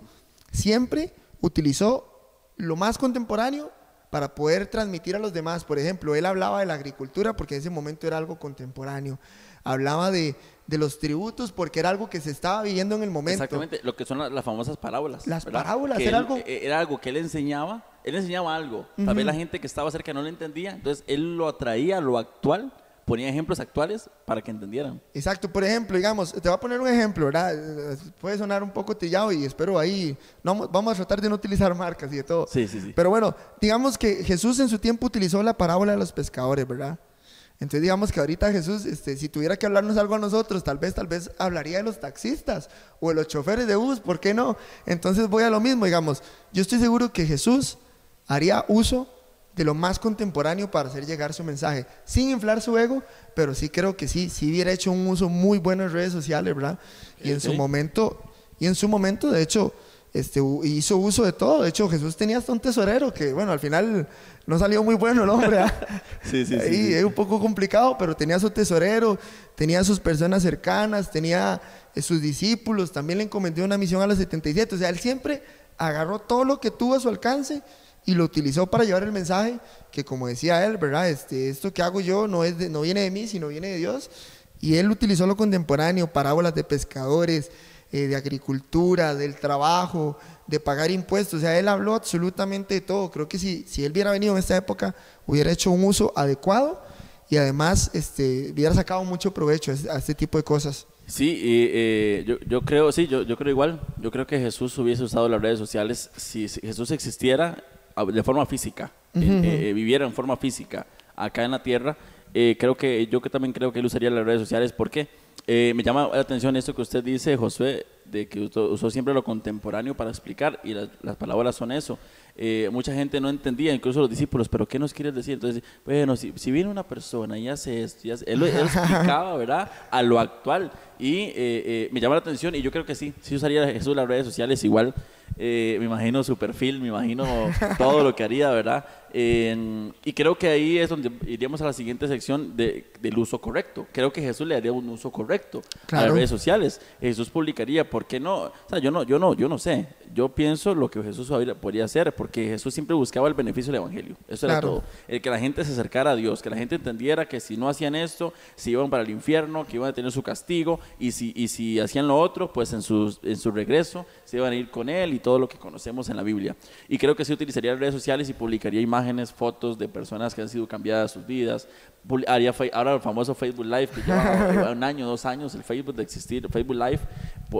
siempre utilizó lo más contemporáneo para poder transmitir a los demás. Por ejemplo, él hablaba de la agricultura porque en ese momento era algo contemporáneo. Hablaba de, de los tributos porque era algo que se estaba viviendo en el momento. Exactamente, lo que son la- las famosas parábolas. Las ¿verdad? parábolas, Que era él- algo- eh, Era algo que él enseñaba, él enseñaba algo. Tal vez la gente que estaba cerca no lo entendía, entonces él lo atraía a lo actual, ponía ejemplos actuales para que entendieran. Exacto, por ejemplo, digamos, te voy a poner un ejemplo, ¿verdad? Eh, Puede sonar un poco trillado y espero ahí, no, vamos a tratar de no utilizar marcas y de todo. Sí, sí, sí. Pero bueno, digamos que Jesús en su tiempo utilizó la parábola de los pescadores, ¿verdad? Entonces digamos que ahorita Jesús, este, si tuviera que hablarnos algo a nosotros, tal vez, tal vez hablaría de los taxistas o de los choferes de bus, ¿por qué no? Entonces voy a lo mismo, digamos, yo estoy seguro que Jesús haría uso de lo más contemporáneo para hacer llegar su mensaje, sin inflar su ego, pero sí creo que sí, sí hubiera hecho un uso muy bueno en redes sociales, ¿verdad? Y en su momento, y en su momento, de hecho, este, hizo uso de todo. De hecho, Jesús tenía hasta un tesorero que, bueno, al final no salió muy bueno el hombre. ¿ah? Sí, sí, sí, sí. es un poco complicado, pero tenía su tesorero, tenía sus personas cercanas, tenía eh, sus discípulos, también le encomendó una misión a los 77. O sea, él siempre agarró todo lo que tuvo a su alcance y lo utilizó para llevar el mensaje que, como decía él, ¿verdad? Este, esto que hago yo no, es de- no viene de mí, sino viene de Dios. Y él utilizó lo contemporáneo, parábolas de pescadores, eh, de agricultura, del trabajo, de pagar impuestos. O sea, él habló absolutamente de todo. Creo que si, si él hubiera venido en esta época, hubiera hecho un uso adecuado y además este, hubiera sacado mucho provecho a este, este tipo de cosas. Sí, y, eh, yo, yo creo, sí, yo, yo creo igual. Yo creo que Jesús hubiese usado las redes sociales si, si Jesús existiera ah, de forma física, eh, eh, viviera en forma física acá en la tierra. creo que yo que también creo que él usaría las redes sociales. ¿Por qué? Eh, me llama la atención esto que usted dice, Josué, de que usó, usó siempre lo contemporáneo para explicar y las, las palabras son eso. Eh, mucha gente no entendía, incluso los discípulos, pero ¿qué nos quieres decir? Entonces, bueno, si, si viene una persona y hace esto, y hace- él, lo- explicaba, ¿verdad? A lo actual. Y eh, eh, me llama la atención y yo creo que sí, sí usaría Jesús las redes sociales igual. Eh, me imagino su perfil, me imagino todo lo que haría, ¿verdad? Y creo que ahí es donde iríamos a la siguiente sección de- del uso correcto. Creo que Jesús le haría un uso correcto a las redes sociales. Jesús publicaría, ¿por qué no? O sea, yo no, yo no, yo no sé. Yo pienso lo que Jesús podría hacer, porque Jesús siempre buscaba el beneficio del evangelio. Eso era todo. El que la gente se acercara a Dios, que la gente entendiera que si no hacían esto, se iban para el infierno, que iban a tener su castigo, y si, y si hacían lo otro, pues en su, en su regreso se iban a ir con él y todo lo que conocemos en la Biblia. Y creo que sí utilizaría redes sociales y publicaría imágenes, fotos de personas que han sido cambiadas sus vidas. Haría ahora el famoso Facebook Live, que lleva, un año, dos años el Facebook de existir, Facebook Live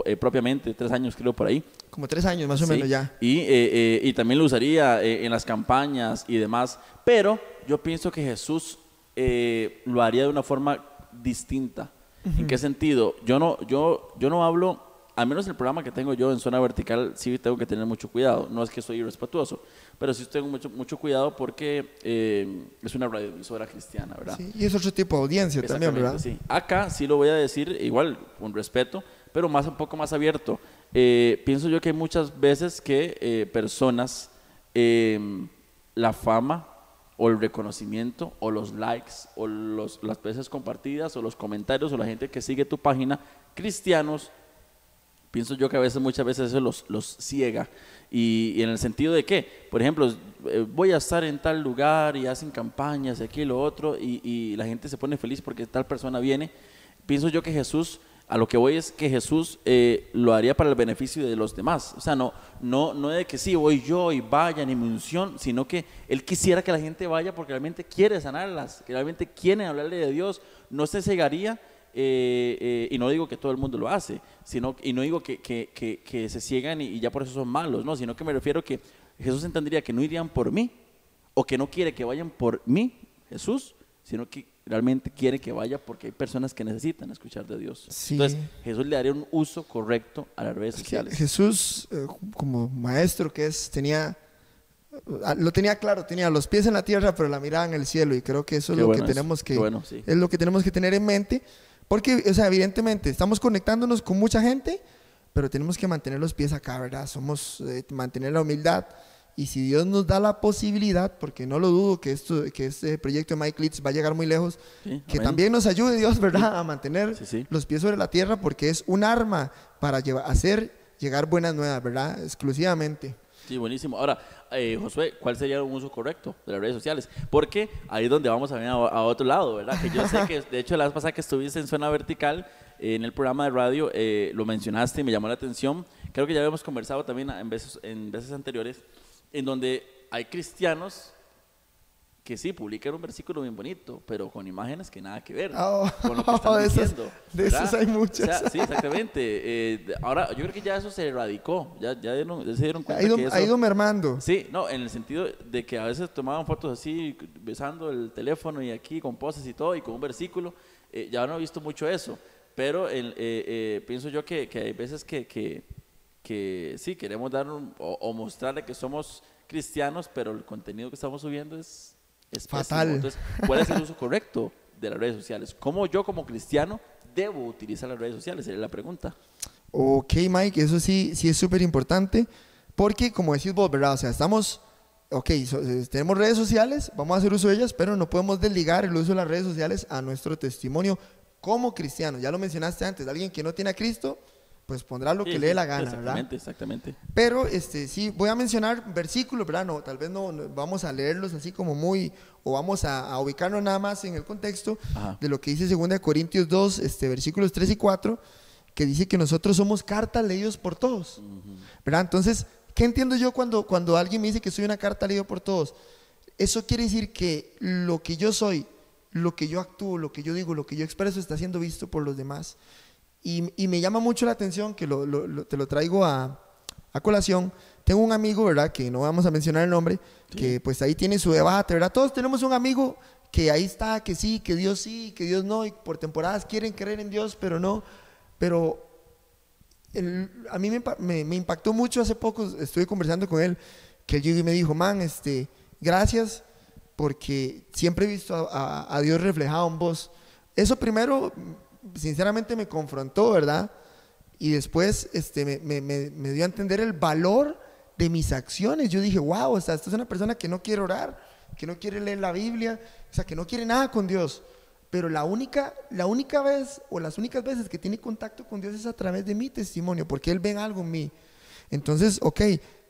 eh, propiamente, tres años creo por ahí. Como tres años más o Sí, menos ya. Y, eh, eh, y también lo usaría en las campañas y demás. Pero yo pienso que Jesús lo haría de una forma distinta. ¿En qué sentido? Yo no, yo, yo no hablo, al menos el programa que tengo yo en zona vertical, sí tengo que tener mucho cuidado. No es que soy irrespetuoso, pero sí tengo mucho, mucho cuidado porque eh, es una radioemisora cristiana, ¿verdad? Sí, y es otro tipo de audiencia también, ¿verdad? Sí. Acá sí lo voy a decir igual, con respeto, pero más un poco más abierto. Eh, pienso yo que hay muchas veces que eh, personas, eh, la fama o el reconocimiento o los likes o los, las veces compartidas o los comentarios o la gente que sigue tu página, cristianos, pienso yo que a veces, muchas veces eso los, los ciega. Y, y en el sentido de que, por ejemplo, eh, voy a estar en tal lugar y hacen campañas y aquí y lo otro, y, y la gente se pone feliz porque tal persona viene. Pienso yo que Jesús, a lo que voy es que Jesús eh, lo haría para el beneficio de los demás. O sea, no, no, no de que sí, voy yo y vayan y mi unción, sino que Él quisiera que la gente vaya porque realmente quiere sanarlas, que realmente quiere hablarle de Dios. No se cegaría eh, eh, y no digo que todo el mundo lo hace, sino, y no digo que, que, que, que se ciegan y, y ya por eso son malos, no, sino que me refiero que Jesús entendería que no irían por mí, o que no quiere que vayan por mí, Jesús, sino que realmente quiere que vaya porque hay personas que necesitan escuchar de Dios. Sí. Entonces, Jesús le daría un uso correcto a las redes Es sociales. Jesús, eh, como maestro que es, tenía, ah, lo tenía claro, tenía los pies en la tierra, pero la mirada en el cielo, y creo que eso es Qué lo bueno que eso, tenemos que, bueno, sí. es lo que tenemos que tener en mente, porque, o sea, evidentemente, estamos conectándonos con mucha gente, pero tenemos que mantener los pies acá, ¿verdad? Somos, eh, mantener la humildad, y si Dios nos da la posibilidad, porque no lo dudo que, esto, que este proyecto de Mike Leeds va a llegar muy lejos, Sí, que también nos ayude Dios, ¿verdad? A mantener Sí, sí. los pies sobre la tierra porque es un arma para llevar, hacer llegar buenas nuevas, ¿verdad? Exclusivamente. Sí, buenísimo. Ahora, eh, Josué, ¿cuál sería un uso correcto de las redes sociales? Porque ahí es donde vamos a ver a, a otro lado, ¿verdad? Que yo sé que, de hecho, la vez pasada que estuviste en Zona Vertical, en el programa de radio, eh, lo mencionaste y me llamó la atención. Creo que ya habíamos conversado también en veces, en veces anteriores, en donde hay cristianos que sí publican un versículo bien bonito, pero con imágenes que nada que ver Oh, con lo que están de esas- diciendo. de ¿verdad? esas hay muchas. O sea, sí, exactamente. Eh, de- ahora, yo creo que ya eso se erradicó, ya, ya, dieron- ya se dieron Ha cuenta ido, que eso... ha ido mermando. Sí, no, en el sentido de que a veces tomaban fotos así, besando el teléfono y aquí con poses y todo, y con un versículo. Eh, ya no he visto mucho eso, pero el- eh, eh, pienso yo que, que hay veces que, que, que sí, queremos dar un- o, o mostrarle que somos cristianos, pero el contenido que estamos subiendo es, es pésimo. Fatal. Entonces, ¿cuál es el uso correcto de las redes sociales? ¿Cómo yo como cristiano debo utilizar las redes sociales? Sería la pregunta. Ok, Mike, eso sí, sí es súper importante porque, como decís vos, ¿verdad? O sea, estamos, ok, so- eh, tenemos redes sociales, vamos a hacer uso de ellas, pero no podemos desligar el uso de las redes sociales a nuestro testimonio como cristiano. Ya lo mencionaste antes, alguien que no tiene a Cristo, pues pondrá lo que le dé la gana, ¿verdad? Exactamente, exactamente. Pero este sí, voy a mencionar versículos, ¿verdad? No, tal vez no, no- vamos a leerlos así como muy, o vamos a, a ubicarnos nada más en el contexto Ajá. de lo que dice 2 Corintios 2, este, versículos 3 y 4, que dice que nosotros somos cartas leídos por todos, ¿verdad? Entonces, ¿qué entiendo yo cuando, cuando alguien me dice que soy una carta leída por todos? Eso quiere decir que lo que yo soy, lo que yo actúo, lo que yo digo, lo que yo expreso está siendo visto por los demás. Y, y me llama mucho la atención que lo- lo- lo- te lo traigo a, a colación. Tengo un amigo, ¿verdad? Que no vamos a mencionar el nombre, que pues ahí tiene su debate, ¿verdad? Todos tenemos un amigo que ahí está, que sí, que Dios sí, que Dios no, y por temporadas quieren creer en Dios, pero no. Pero el- a mí me, me- me impactó mucho hace poco, estuve conversando con él, que él llegó y me dijo, man, este, gracias porque siempre he visto a, a- a Dios reflejado en vos. Eso primero, sinceramente, me confrontó, ¿verdad? Y después este, me, dio a entender el valor de mis acciones. Yo dije, wow, o sea, esta es una persona que no quiere orar, que no quiere leer la Biblia, o sea, que no quiere nada con Dios. Pero la única, la única vez o las únicas veces que tiene contacto con Dios es a través de mi testimonio, porque Él ve algo en mí. Entonces, ok,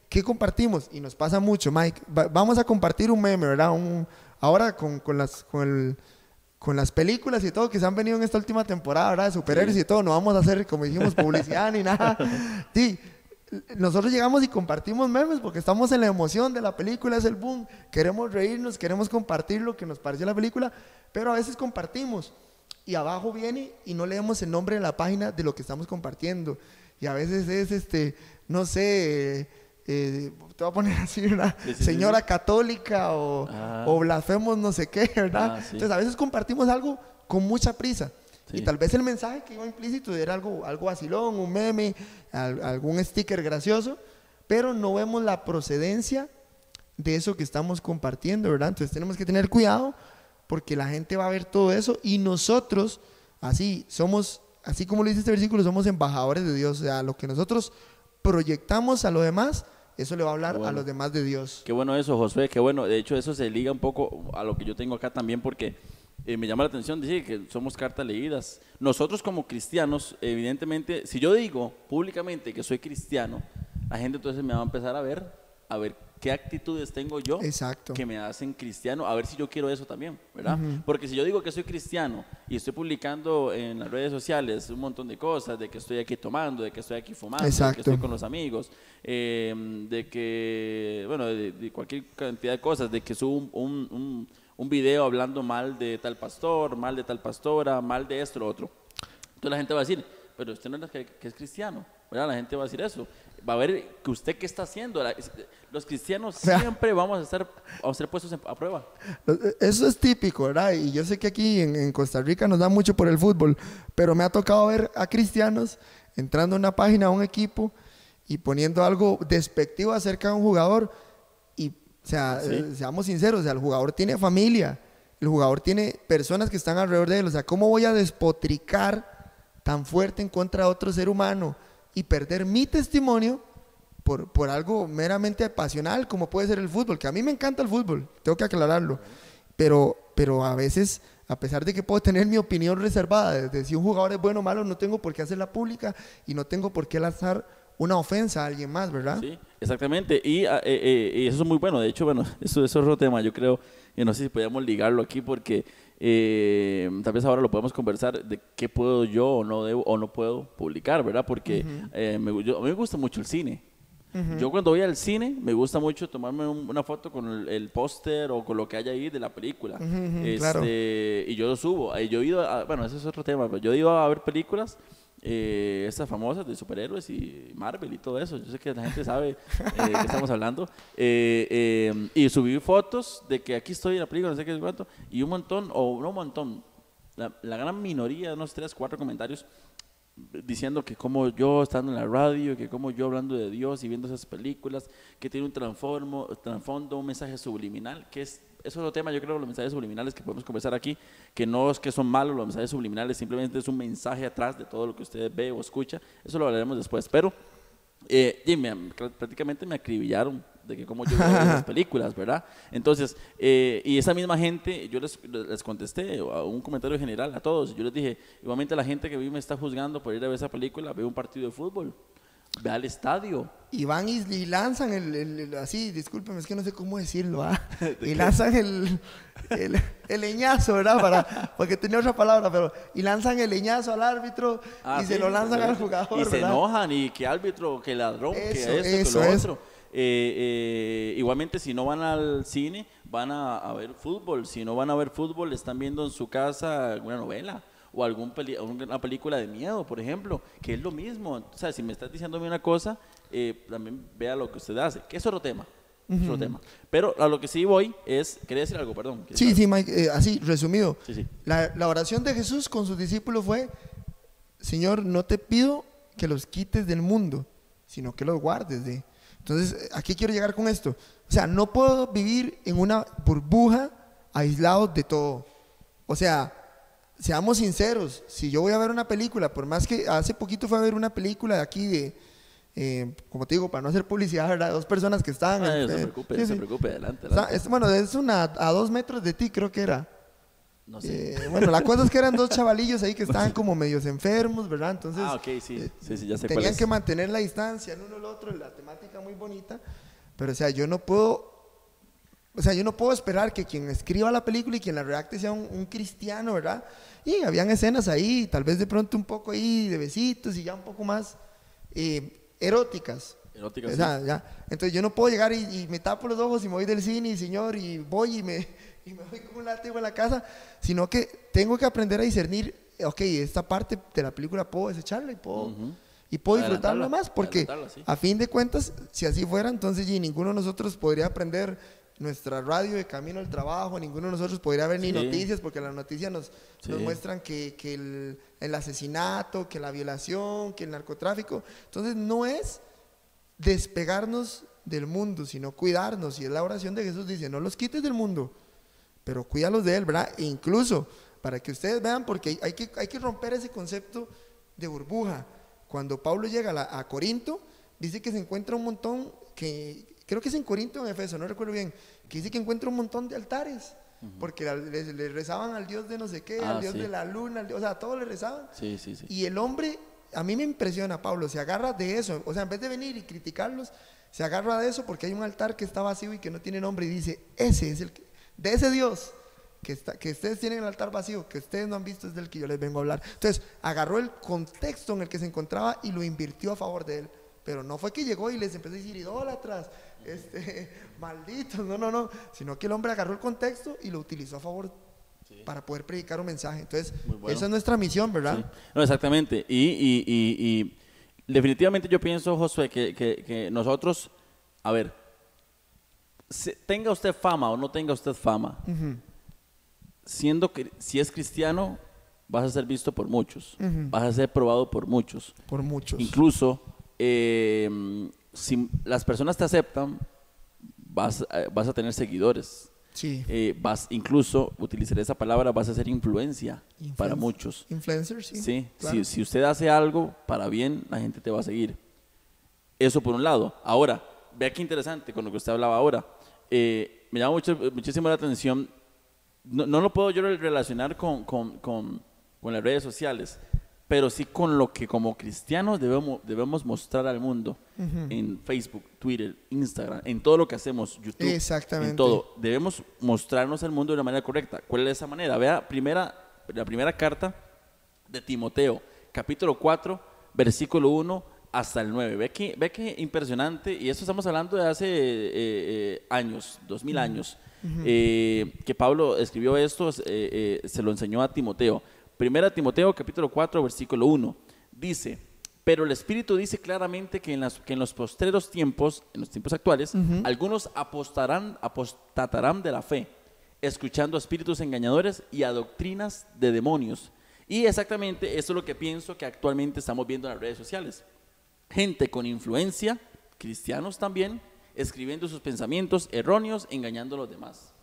¿qué compartimos? Y nos pasa mucho, Mike. Va- vamos a compartir un meme, ¿verdad? Ahora con, con las, con, el- con las películas y todo que se han venido en esta última temporada, ¿verdad? De superhéroes y todo, no vamos a hacer, como dijimos, publicidad ni nada. Sí, nosotros llegamos y compartimos memes porque estamos en la emoción de la película, es el boom. Queremos reírnos, queremos compartir lo que nos pareció la película, pero a veces compartimos y abajo viene y no leemos el nombre de la página de lo que estamos compartiendo. Y a veces es, este, no sé, eh, te voy a poner así, una Sí, sí, sí, señora sí. católica o, Ah. o blasfemos no sé qué, ¿verdad? Ah. Entonces a veces compartimos algo con mucha prisa. Y tal vez el mensaje que iba implícito era algo, algo vacilón, un meme, al- algún sticker gracioso, pero no vemos la procedencia de eso que estamos compartiendo, ¿verdad? Entonces tenemos que tener cuidado porque la gente va a ver todo eso y nosotros, así, somos, así como lo dice este versículo, somos embajadores de Dios. O sea, lo que nosotros proyectamos a los demás, eso le va a hablar a los demás de Dios. Qué bueno eso, Josué, qué bueno. De hecho, eso se liga un poco a lo que yo tengo acá también porque eh, me llama la atención, dice que somos cartas leídas. Nosotros como cristianos, evidentemente, si yo digo públicamente que soy cristiano, la gente entonces me va a empezar a ver, a ver qué actitudes tengo yo Exacto. que me hacen cristiano, a ver si yo quiero eso también, ¿verdad? Porque si yo digo que soy cristiano y estoy publicando en las redes sociales un montón de cosas, de que estoy aquí tomando, de que estoy aquí fumando, de que Exacto. estoy con los amigos, eh, de que, bueno, de, de cualquier cantidad de cosas, de que subo un, un, un- un video hablando mal de tal pastor, mal de tal pastora, mal de esto, lo otro. Entonces la gente va a decir, pero usted no es que, que es cristiano, ¿verdad? La gente va a decir eso. Va a ver que usted qué está haciendo. La- los cristianos siempre vamos a estar a ser puestos a prueba. Eso es típico, ¿verdad? Y yo sé que aquí en, en Costa Rica nos da mucho por el fútbol, pero me ha tocado ver a cristianos entrando a una página, a un equipo y poniendo algo despectivo acerca de un jugador. Y, o sea, Sí. eh, seamos sinceros, o sea, el jugador tiene familia, el jugador tiene personas que están alrededor de él. O sea, ¿cómo voy a despotricar tan fuerte en contra de otro ser humano y perder mi testimonio? por, por algo meramente pasional como puede ser el fútbol, que a mí me encanta el fútbol, tengo que aclararlo, pero, pero a veces, a pesar de que puedo tener mi opinión reservada de, de si un jugador es bueno o malo, no tengo por qué hacerla pública y no tengo por qué lanzar una ofensa a alguien más, ¿verdad? Sí, exactamente. Y, ah, eh, eh, y eso es muy bueno. De hecho, bueno, eso, eso es otro tema. Yo creo, y no sé si podíamos ligarlo aquí porque eh, tal vez ahora lo podemos conversar de qué puedo yo o no debo o no puedo publicar, ¿verdad? Porque eh, me, yo- a mí me gusta mucho el cine. Yo cuando voy al cine me gusta mucho tomarme un- una foto con el, el póster o con lo que haya ahí de la película. Este, claro. Y yo lo subo. Yo he ido, a- bueno, ese es otro tema, pero yo he ido a ver películas, eh, estas famosas de superhéroes y Marvel y todo eso. Yo sé que la gente sabe eh, qué estamos hablando. Eh, eh, y subí fotos de que aquí estoy en la película, no sé qué es cuánto, y un montón, o no un montón, la, la gran minoría, unos tres, cuatro comentarios diciendo que como yo estando en la radio, que como yo hablando de Dios y viendo esas películas, que tiene un trasfondo, un mensaje subliminal, que es, es otro tema, yo creo, los mensajes subliminales que podemos conversar aquí, que no es que son malos los mensajes subliminales, simplemente es un mensaje atrás de todo lo que usted ve o escucha, eso lo hablaremos después, pero eh, y me- prácticamente me acribillaron de que como yo veo las películas, ¿verdad? Entonces, eh, y esa misma gente, yo les, les contesté a un comentario general a todos, yo les dije, igualmente la gente que mí me está juzgando por ir a ver esa película, ve un partido de fútbol, ve al estadio. Y van y, y lanzan el, el- el- así, discúlpeme, es que no sé cómo decirlo, ¿ah? ¿De Y lanzan el, el, el leñazo, ¿verdad? Para, porque tenía otra palabra, pero, y lanzan el leñazo al árbitro Ah, y sí, se lo lanzan al jugador, Y se enojan, y que árbitro, que ladrón, Eso, que esto, eso, que lo eso. otro. Eh, eh, igualmente, si no van al cine, van a, a ver fútbol. Si no van a ver fútbol, están viendo en su casa alguna novela o algún peli- una película de miedo, por ejemplo, que es lo mismo. O sea, si me estás diciéndome una cosa, eh, también vea lo que usted hace, que es otro tema. es otro tema. Pero a lo que sí voy es, quería decir algo, perdón. Sí, sí, Mike, eh, así, resumido. Sí, sí. La, la oración de Jesús con sus discípulos fue, Señor, no te pido que los quites del mundo, sino que los guardes de... Entonces, ¿a qué quiero llegar con esto? O sea, no puedo vivir en una burbuja aislado de todo. O sea, seamos sinceros, si yo voy a ver una película, por más que hace poquito fue a ver una película de aquí de, eh, como te digo, para no hacer publicidad, ¿verdad? Dos personas que estaban... Ah, en- no se eh, preocupe, sí, no se preocupe, adelante. Adelante. es- bueno, es una a dos metros de ti, creo que era. no sé. Eh, bueno, la cosa es que eran dos chavalillos ahí que estaban como medios enfermos, ¿verdad? Entonces ah, ok, sí, eh, sí, sí, ya sé cuál tenían es. que mantener la distancia el uno al otro, la temática muy bonita, pero o sea, yo no puedo, o sea, yo no puedo esperar que quien escriba la película y quien la redacte sea un, un cristiano, ¿verdad? Y habían escenas ahí, tal vez de pronto un poco ahí de besitos y ya un poco más eh, eróticas. Erótica, O sí. sea, ya. Entonces yo no puedo llegar y, y me tapo los ojos y me voy del cine y señor y voy y me, y me voy con un látigo en la casa, sino que tengo que aprender a discernir, ok, esta parte de la película puedo desecharla y puedo, Ujú. y puedo disfrutarla más, porque sí. a fin de cuentas, si así fuera, entonces y ninguno de nosotros podría aprender nuestra radio de camino al trabajo, ninguno de nosotros podría ver ni Sí. noticias, porque las noticias nos, muestran que, que el, el asesinato, que la violación, que el narcotráfico. Entonces no es despegarnos del mundo, sino cuidarnos. Y es la oración de Jesús, dice, no los quites del mundo, pero cuídalos de él, ¿verdad? E incluso, para que ustedes vean, porque hay que, hay que romper ese concepto de burbuja. Cuando Pablo llega a, la- a Corinto, dice que se encuentra un montón, que creo que es en Corinto o en Efeso, no recuerdo bien, que dice que encuentra un montón de altares, porque le, le rezaban al Dios de no sé qué, Ah, al Dios sí. de la luna, al Dios- o sea, a todos le rezaban. Sí, sí, sí. Y el hombre, a mí me impresiona, Pablo, se agarra de eso. O sea, en vez de venir y criticarlos, se agarra de eso porque hay un altar que está vacío y que no tiene nombre y dice, ese es el que, de ese Dios que, está, que ustedes tienen el altar vacío, que ustedes no han visto, es del que yo les vengo a hablar. Entonces, agarró el contexto en el que se encontraba y lo invirtió a favor de él. Pero no fue que llegó y les empezó a decir idólatras, este, malditos, no, no, no, sino que el hombre agarró el contexto y lo utilizó a favor para poder predicar un mensaje. Entonces, bueno. esa es nuestra misión, ¿verdad? Sí. No, exactamente. Y, y- y- y definitivamente yo pienso, Josué, que, que- que nosotros, a ver, se- tenga usted fama o no tenga usted fama, siendo que si es cristiano, vas a ser visto por muchos, vas a ser probado por muchos. Por muchos. Incluso, eh, si las personas te aceptan, vas, a- vas a tener seguidores. Sí. Eh, vas, incluso, utilizaré esa palabra, vas a ser influencia para Influencer. muchos. Influencers, sí. Sí, claro. si, si usted hace algo para bien, la gente te va a seguir. Eso por un lado. Ahora, vea qué interesante con lo que usted hablaba ahora. Eh, me llama mucho, muchísimo la atención. No, no lo puedo yo relacionar con, con- con- con las redes sociales, pero sí con lo que como cristianos debemos, debemos mostrar al mundo en Facebook, Twitter, Instagram, en todo lo que hacemos, YouTube, Exactamente. en todo. Debemos mostrarnos al mundo de una manera correcta. ¿Cuál es esa manera? Vea, primera, la primera carta de Timoteo, capítulo 4, versículo 1 hasta el 9. Ve que, ve que impresionante, y esto estamos hablando de hace eh, eh, años, dos mil años, eh, que Pablo escribió esto, se lo enseñó a Timoteo. Primera Timoteo, capítulo 4, versículo 1, dice, pero el Espíritu dice claramente que en, las- que en los postreros tiempos, en los tiempos actuales, algunos apostarán, apostatarán de la fe, escuchando a espíritus engañadores y a doctrinas de demonios. Y exactamente eso es lo que pienso que actualmente estamos viendo en las redes sociales. Gente con influencia, cristianos también, escribiendo sus pensamientos erróneos, engañando a los demás.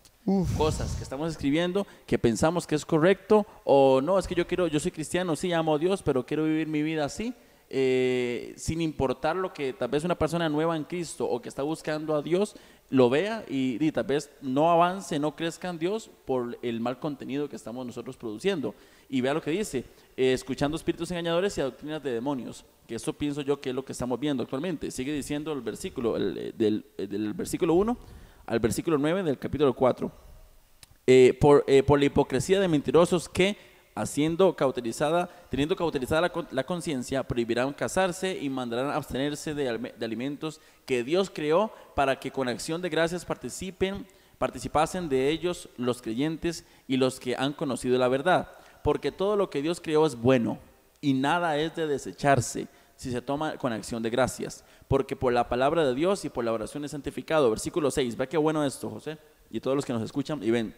Cosas que estamos escribiendo que pensamos que es correcto o no, es que yo quiero, yo soy cristiano, sí, amo a Dios, pero quiero vivir mi vida así, eh, sin importar lo que tal vez una persona nueva en Cristo o que está buscando a Dios lo vea y, tal vez no avance, no crezca en Dios por el mal contenido que estamos nosotros produciendo. Y vea lo que dice, eh, escuchando espíritus engañadores y doctrinas de demonios, que eso pienso yo que es lo que estamos viendo actualmente. Sigue diciendo el versículo, el, eh, del versículo 1 al versículo 9 del capítulo 4 eh, por, eh, por la hipocresía de mentirosos que, haciendo cauterizada, teniendo cauterizada la, con- la conciencia, prohibirán casarse y mandarán abstenerse de, de alimentos que Dios creó para que con acción de gracias participen, participasen de ellos los creyentes y los que han conocido la verdad. Porque todo lo que Dios creó es bueno y nada es de desecharse si se toma con acción de gracias. Porque por la palabra de Dios y por la oración es santificado. Versículo 6. Ve qué bueno esto, José. Y todos los que nos escuchan y ven.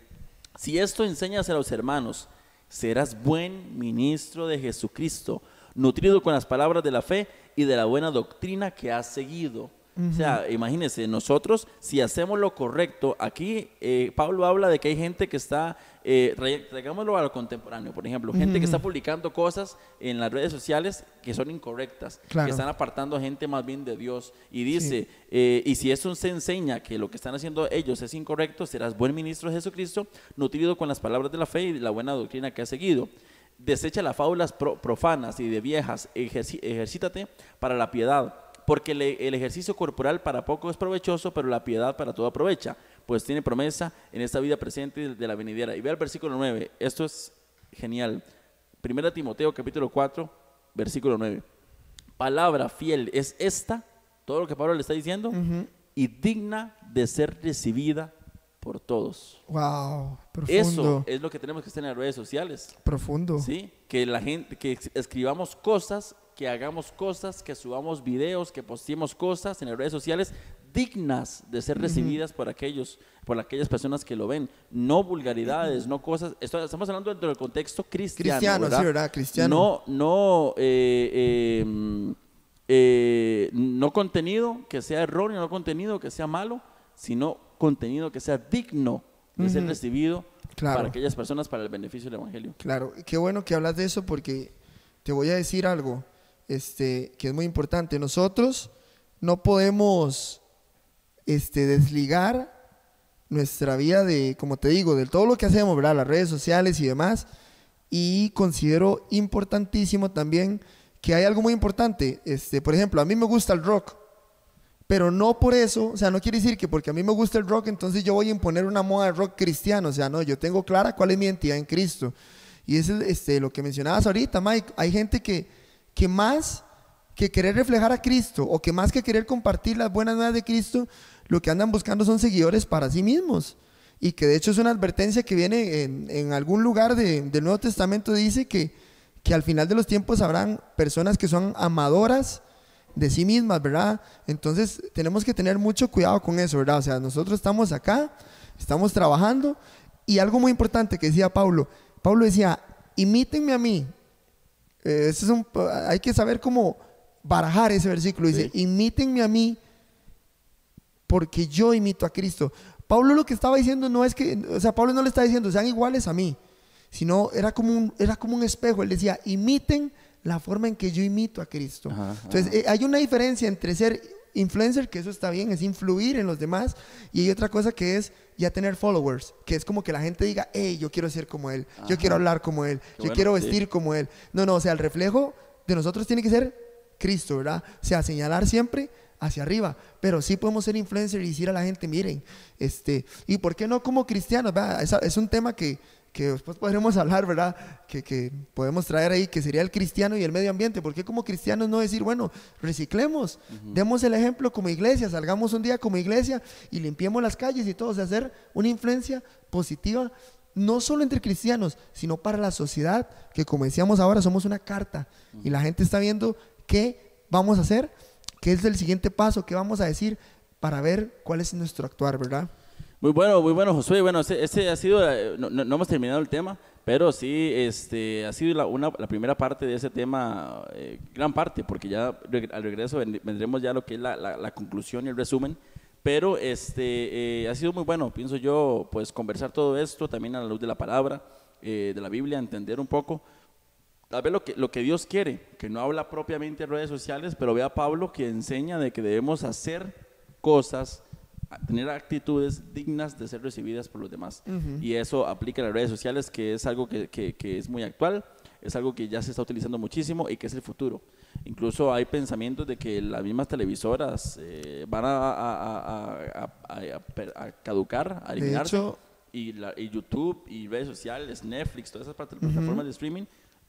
Si esto enseñas a los hermanos, serás buen ministro de Jesucristo, nutrido con las palabras de la fe y de la buena doctrina que has seguido. O sea, imagínense, nosotros, si hacemos lo correcto, aquí eh, Pablo habla de que hay gente que está, eh, traigámoslo a lo contemporáneo, por ejemplo, gente que está publicando cosas en las redes sociales que son incorrectas, Claro. que están apartando a gente más bien de Dios. Y dice, eh, y si eso se enseña que lo que están haciendo ellos es incorrecto, serás buen ministro de Jesucristo, nutrido con las palabras de la fe y de la buena doctrina que has seguido. Desecha las fábulas pro- profanas y de viejas, ejerci- ejercítate para la piedad, porque el ejercicio corporal para poco es provechoso, pero la piedad para todo aprovecha, pues tiene promesa en esta vida presente y de la venidera. Y ve el versículo 9, esto es genial. Primera Timoteo capítulo 4, versículo 9 palabra fiel es esta, todo lo que Pablo le está diciendo, y digna de ser recibida por todos. Wow, profundo. Eso es lo que tenemos que estar en las redes sociales, Profundo. ¿sí? Que la gente, que escribamos cosas, que hagamos cosas, que subamos videos, que posteemos cosas en las redes sociales dignas de ser recibidas por aquellos, por aquellas personas que lo ven. No vulgaridades, no cosas. esto- estamos hablando dentro del contexto cristiano. Cristiano, ¿verdad? sí, ¿verdad? Cristiano. No, no, eh, eh, eh, no contenido que sea erróneo, no contenido que sea malo, sino contenido que sea digno de ser recibido Claro. para aquellas personas para el beneficio del evangelio. Claro, qué bueno que hablas de eso porque te voy a decir algo este, que es muy importante. Nosotros no podemos este, desligar nuestra vida de, como te digo, de todo lo que hacemos, ¿verdad? Las redes sociales y demás. Y considero importantísimo también que hay algo muy importante. Este, por ejemplo, a mí me gusta el rock. Pero no por eso, o sea, no quiere decir que porque a mí me gusta el rock, entonces yo voy a imponer una moda de rock cristiano. O sea, no, yo tengo clara cuál es mi identidad en Cristo. Y es este, lo que mencionabas ahorita, Mike. Hay gente que, que más que querer reflejar a Cristo o que más que querer compartir las buenas nuevas de Cristo, lo que andan buscando son seguidores para sí mismos. y que de hecho es una advertencia que viene en, en algún lugar de- del Nuevo Testamento, dice que, que al final de los tiempos habrán personas que son amadoras de sí mismas, ¿verdad? Entonces tenemos que tener mucho cuidado con eso, ¿verdad? O sea, nosotros estamos acá, estamos trabajando y algo muy importante que decía Pablo, Pablo decía, imítenme a mí. Eh, es un, hay que saber cómo barajar ese versículo. Dice, Sí. imítenme a mí porque yo imito a Cristo. Pablo lo que estaba diciendo no es que, o sea, Pablo no le está diciendo sean iguales a mí, sino era como un, era como un espejo. Él decía, imiten la forma en que yo imito a Cristo. Ajá, ajá. Entonces, eh, hay una diferencia entre ser influencer, que eso está bien, es influir en los demás, y hay otra cosa que es ya tener followers, que es como que la gente diga, hey, yo quiero ser como él, yo Ajá. quiero hablar como él, Qué yo bueno, quiero sí. vestir como él. No, no, o sea, el reflejo de nosotros tiene que ser Cristo, ¿verdad? O sea, señalar siempre hacia arriba, pero sí podemos ser influencers y decir a la gente, miren, este, y por qué no como cristianos, es un tema que, que después podremos hablar, ¿verdad? Que, que podemos traer ahí, que sería el cristiano y el medio ambiente. ¿Por qué como cristianos no decir, bueno, reciclemos, demos el ejemplo como iglesia, salgamos un día como iglesia y limpiemos las calles y todo, o sea, hacer una influencia positiva, no solo entre cristianos, sino para la sociedad, que como decíamos ahora, somos una carta y la gente está viendo qué vamos a hacer, qué es el siguiente paso, qué vamos a decir para ver cuál es nuestro actuar, ¿verdad? Muy bueno, muy bueno, Josué. Bueno, este, este ha sido, eh, no, no- hemos terminado el tema, pero sí, este, ha sido la, una, la primera parte de ese tema, eh, gran parte, porque ya al regreso ven- vendremos ya lo que es la, la- la conclusión y el resumen. Pero este, eh, ha sido muy bueno, pienso yo, pues conversar todo esto también a la luz de la palabra, eh, de la Biblia, entender un poco tal vez lo que, lo que Dios quiere, que no habla propiamente en redes sociales, pero ve a Pablo que enseña de que debemos hacer cosas, tener actitudes dignas de ser recibidas por los demás. Y eso aplica a las redes sociales, que es algo que, que- que es muy actual, es algo que ya se está utilizando muchísimo y que es el futuro. Incluso hay pensamientos de que las mismas televisoras eh, van a, a- a- a- caducar, a eliminarse hecho, y, la- y YouTube y redes sociales, Netflix, todas esas plata- plataformas de streaming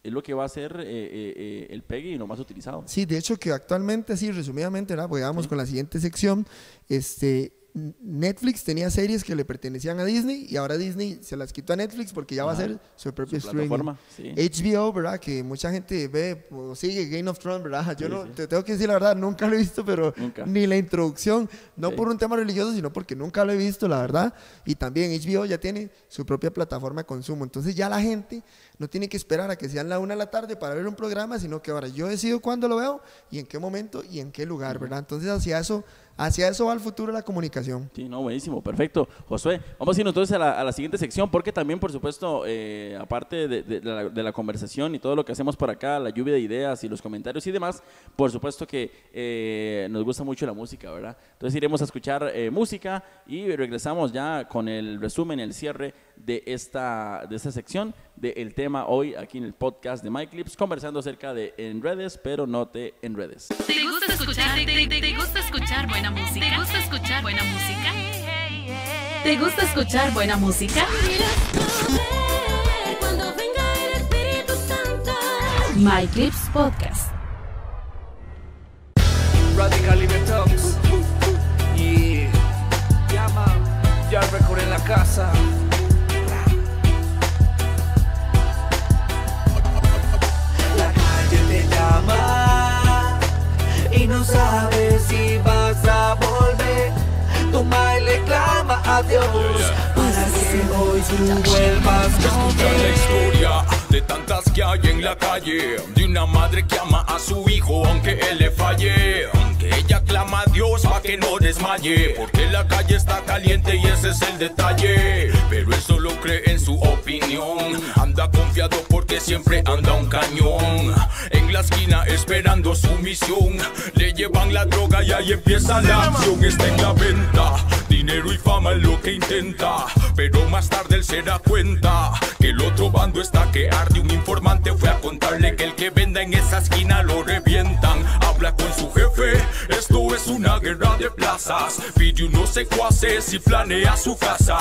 es lo que va a ser eh, eh, eh, el pegue y lo más utilizado. Sí, de hecho que actualmente, así resumidamente, ¿verdad? Porque vamos con la siguiente sección. Este, Netflix tenía series que le pertenecían a Disney y ahora Disney se las quitó a Netflix porque ya va a ser su streaming. plataforma, sí. HBO, ¿verdad? Que mucha gente ve o sigue Game of Thrones, ¿verdad? Yo Sí, no, sí. te tengo que decir la verdad, nunca lo he visto, pero Nunca. ni la introducción, no por un tema religioso, sino porque nunca lo he visto, la verdad. Y también HBO ya tiene su propia plataforma de consumo. Entonces ya la gente no tiene que esperar a que sean la una de la tarde para ver un programa, sino que ahora yo decido cuándo lo veo y en qué momento y en qué lugar, ¿verdad? Entonces hacia eso, hacia eso va el futuro de la comunicación. Sí, no, buenísimo, perfecto. Josué, vamos a ir entonces a la, siguiente sección, porque también, por supuesto, eh, aparte de la, de la conversación y todo lo que hacemos por acá, la lluvia de ideas y los comentarios y demás, por supuesto que eh, nos gusta mucho la música, ¿verdad? Entonces iremos a escuchar eh, música y regresamos ya con el resumen, el cierre de esta, de esta sección, del tema hoy aquí en el podcast de MyClips, conversando acerca de en redes, pero no te enredes. ¿Te gusta escuchar? ¿Te, te- te gusta escuchar buena música? ¿Te gusta escuchar buena música? ¿Te gusta escuchar buena música? Cuando venga el Espíritu Santo. My Clips Podcast. Radical Libertox. Yeah. Llama. Ya recorre en la casa. Y no sabes si vas a volver. Toma y le clama a Dios para que hoy tú vuelvas con la historia de tantas que hay en la calle De una madre que ama a su hijo aunque él le falle ella clama a Dios pa' que no desmaye Porque la calle está caliente y ese es el detalle. Pero él solo cree en su opinión Anda confiado porque siempre anda un cañón. En la esquina esperando su misión Le llevan la droga y ahí empieza la acción. Está en la venta Dinero y fama es lo que intenta Pero más tarde él se da cuenta Que el otro bando está que arde. Un informante fue a contarle que el que venda en esa esquina lo revientan. Habla con su jefe Esto es una guerra de plazas. Pide unos secuaces y planea su casa.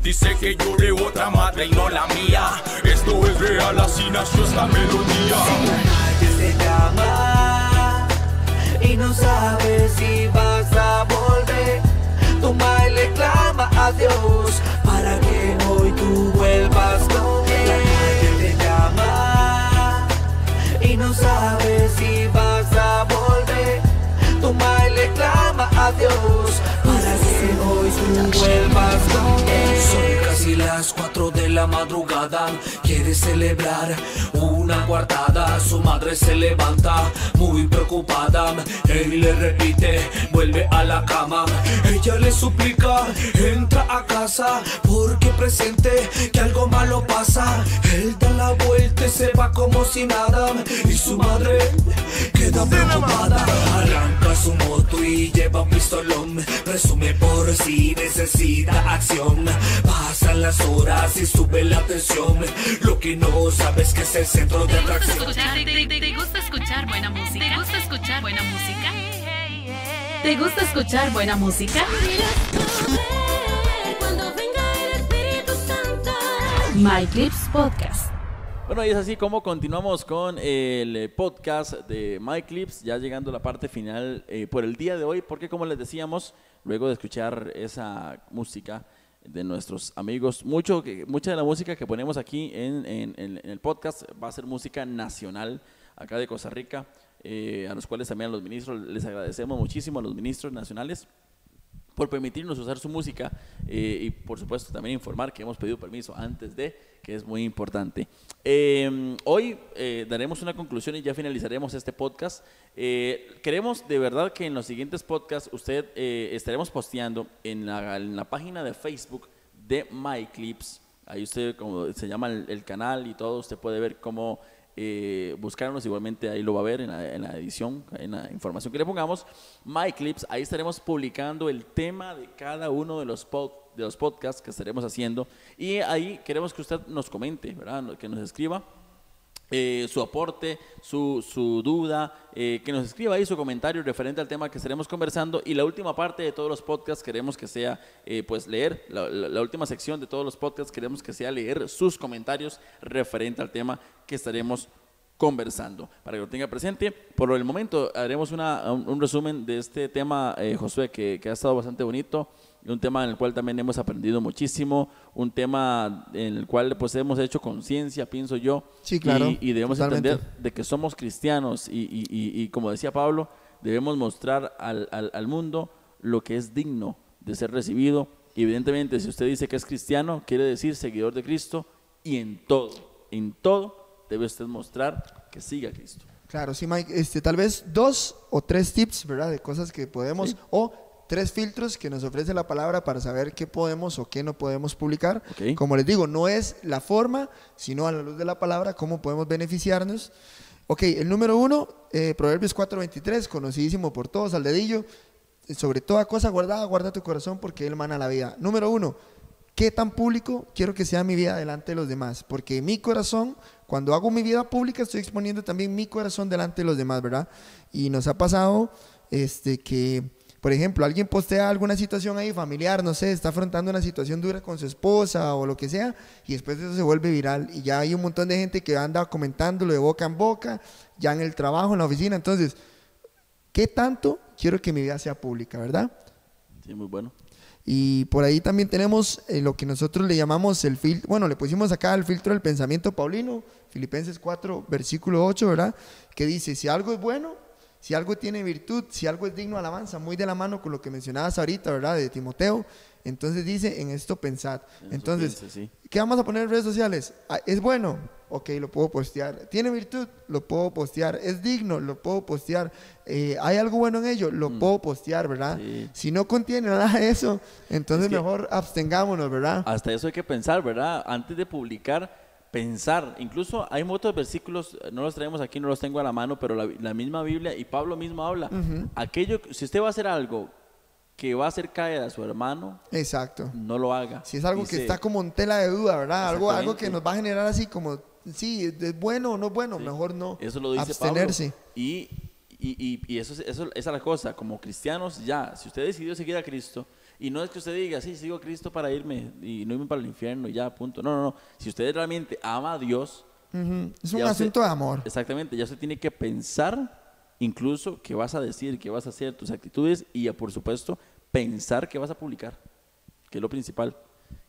Dice que llore otra madre y no la mía. Esto es real, así nació esta melodía. Calle te llama y no sabes si vas a volver. Toma y le clama a Dios para sabes si vas a volver. Toma y le clama a Dios para que hoy tú vuelvas con él. Casi las 4 de la madrugada. Quiere celebrar una guardada. Su madre se levanta muy preocupada. Él le repite, vuelve a la cama. Ella le suplica, entra a casa porque presente que algo malo pasa. Él da la vuelta y se va como si nada. Y su madre queda preocupada. Arranca su moto y lleva un pistolón. Presume por si necesita acción. Pasan las horas y sube la tensión. Lo que no sabes que es el centro de ¿Te gusta, atracción. escuchar, te, te- te gusta escuchar buena música? ¿Te gusta escuchar buena música? ¿Te gusta escuchar buena música? Cuando venga el Espíritu Santo. My Clips Podcast. Bueno, y es así como continuamos con el eh, podcast de My Clips, ya llegando a la parte final eh, por el día de hoy, porque como les decíamos, luego de escuchar esa música de nuestros amigos, mucho mucha de la música que ponemos aquí en, en- en- en el podcast va a ser música nacional acá de Costa Rica, eh, a los cuales también a los ministros les agradecemos muchísimo a los ministros nacionales por permitirnos usar su música eh, y por supuesto también informar que hemos pedido permiso antes de, que es muy importante. Eh, hoy eh, daremos una conclusión y ya finalizaremos este podcast. Eh, queremos de verdad que en los siguientes podcasts usted eh, estaremos posteando en la, página de Facebook de MyClips. Ahí usted, como se llama el, canal y todo, usted puede ver cómo eh, buscarnos, igualmente ahí lo va a ver en la, en la edición, en la información que le pongamos. My Clips, ahí estaremos publicando el tema de cada uno de los, pod- de los podcasts que estaremos haciendo. Y ahí queremos que usted nos comente, ¿verdad? Que nos escriba eh, su aporte, su, su duda, eh, que nos escriba ahí su comentario referente al tema que estaremos conversando. Y la última parte de todos los podcasts queremos que sea, eh, pues, leer, la, última sección de todos los podcasts queremos que sea leer sus comentarios referente al tema que estaremos conversando. Para que lo tenga presente, por el momento haremos una, un, resumen de este tema, eh, Josué, que, que ha estado bastante bonito, un tema en el cual también hemos aprendido muchísimo, un tema en el cual pues hemos hecho conciencia, pienso yo, Sí, claro, y, y debemos totalmente. entender de que somos cristianos y, y- y- como decía Pablo, debemos mostrar al, al- al mundo lo que es digno de ser recibido. Evidentemente, si usted dice que es cristiano, quiere decir seguidor de Cristo y en todo, en todo debe usted mostrar que siga a Cristo. Claro, sí, Mike. Este, tal vez dos o tres tips, ¿verdad? De cosas que podemos, Sí. o tres filtros que nos ofrece la palabra para saber qué podemos o qué no podemos publicar. Como les digo, no es la forma, sino a la luz de la palabra, cómo podemos beneficiarnos. Ok, el número uno, eh, Proverbios 4.23, conocidísimo por todos, al dedillo. Sobre toda cosa guardada, guarda tu corazón porque él mana la vida. Número uno, ¿Qué tan público quiero que sea mi vida delante de los demás? Porque mi corazón, cuando hago mi vida pública, estoy exponiendo también mi corazón delante de los demás, ¿verdad? Y nos ha pasado este, que, por ejemplo, alguien postea alguna situación ahí familiar, no sé, está afrontando una situación dura con su esposa o lo que sea, y después eso se vuelve viral. Y ya hay un montón de gente que anda comentándolo de boca en boca, ya en el trabajo, en la oficina. Entonces, ¿qué tanto quiero que mi vida sea pública, verdad? Sí, muy bueno. Y por ahí también tenemos eh, lo que nosotros le llamamos el filtro, bueno, le pusimos acá el filtro del pensamiento paulino, Filipenses 4, versículo 8, ¿verdad? Que dice, si algo es bueno, si algo tiene virtud, si algo es digno de alabanza, muy de la mano con lo que mencionabas ahorita, ¿verdad? De Timoteo. Entonces dice, en esto pensad. En Entonces, sí. ¿qué vamos a poner en redes sociales? Ah, ¿Es bueno? Ok, lo puedo postear. ¿Tiene virtud? Lo puedo postear. ¿Es digno? Lo puedo postear. Eh, ¿Hay algo bueno en ello? Lo puedo postear, ¿verdad? Mm. Sí. Si no contiene nada de eso, entonces Es que- mejor abstengámonos, ¿verdad? Hasta eso hay que pensar, ¿verdad? Antes de publicar, pensar. Incluso hay muchos versículos, no los traemos aquí, no los tengo a la mano, pero la, la misma Biblia y Pablo mismo habla. Aquello, si usted va a hacer algo que va a hacer caer a su hermano, Exacto. no lo haga. Si es algo que está como en tela de duda, ¿verdad? Algo, algo que nos va a generar así como, sí, es bueno o no es bueno, mejor no. Eso lo dice abstenerse. Pablo. Y, y, y, y eso, es- eso, esa es la cosa, como cristianos ya, si usted decidió seguir a Cristo, y no es que usted diga, sí, sigo a Cristo para irme y no irme para el infierno y ya, punto. No, no, no. Si usted realmente ama a Dios, Ujú. Es un Ya usted- asunto de amor. Exactamente, ya usted tiene que pensar incluso qué vas a decir, qué vas a hacer, tus actitudes y ya, por supuesto pensar qué vas a publicar, que es lo principal,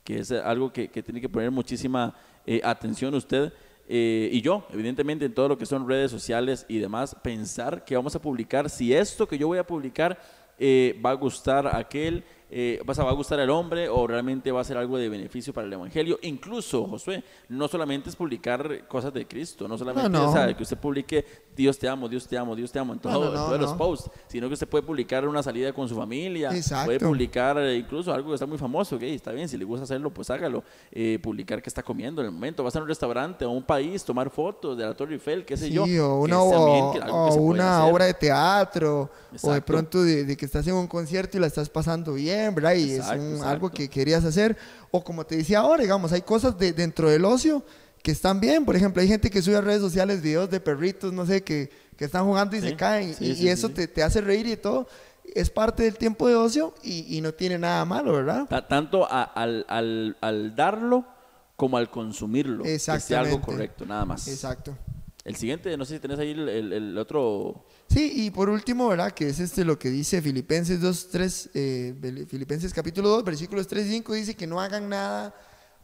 que es algo que, que tiene que poner muchísima eh, atención usted eh, y yo, evidentemente en todo lo que son redes sociales y demás, pensar qué vamos a publicar, si esto que yo voy a publicar eh, va a gustar a aquel, eh, vas a, va a gustar al hombre o realmente va a ser algo de beneficio para el evangelio. Incluso, Josué, no solamente es publicar cosas de Cristo, no solamente No, no. o sea, que usted publique Dios te amo, Dios te amo, Dios te amo en, todo- No, no, en no, todos los posts, sino que usted puede publicar una salida con su familia, Exacto. puede publicar eh, incluso algo que está muy famoso, ok, está bien, si le gusta hacerlo, pues hágalo, Eh, publicar que está comiendo en el momento, vas a un restaurante o a un país, tomar fotos de la Torre Eiffel, qué sé Sí, yo. o que una, o- que- o que una obra de teatro, o de pronto de, de que estás en un concierto y la estás pasando bien, ¿verdad? Y Exacto, es un- algo que querías hacer. O como te decía ahora, digamos, hay cosas de, dentro del ocio que están bien. Por ejemplo, hay gente que sube a redes sociales videos de perritos, no sé, que, que están jugando y Sí, se caen. sí, y, sí, y eso. Te, te hace reír y todo. Es parte del tiempo de ocio y, y no tiene nada malo, ¿verdad? Ta- tanto a- al, al- al darlo como al consumirlo. Que sea algo Exactamente. correcto, nada más. Exacto. El siguiente, no sé si tenés ahí el, el- el otro. Sí, y por último, ¿verdad? Que es este lo que dice Filipenses 2, 3, eh, Filipenses capítulo 2, versículos 3 y 5, dice que no hagan nada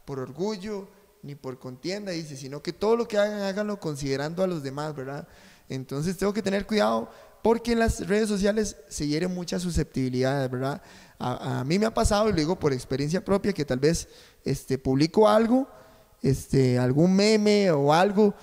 por orgullo ni por contienda, dice, sino que todo lo que hagan, háganlo considerando a los demás, ¿verdad? Entonces tengo que tener cuidado porque en las redes sociales se hieren muchas susceptibilidades, ¿verdad? A, a mí me ha pasado, y lo digo por experiencia propia, que tal vez este, publico algo, este, algún meme o algo,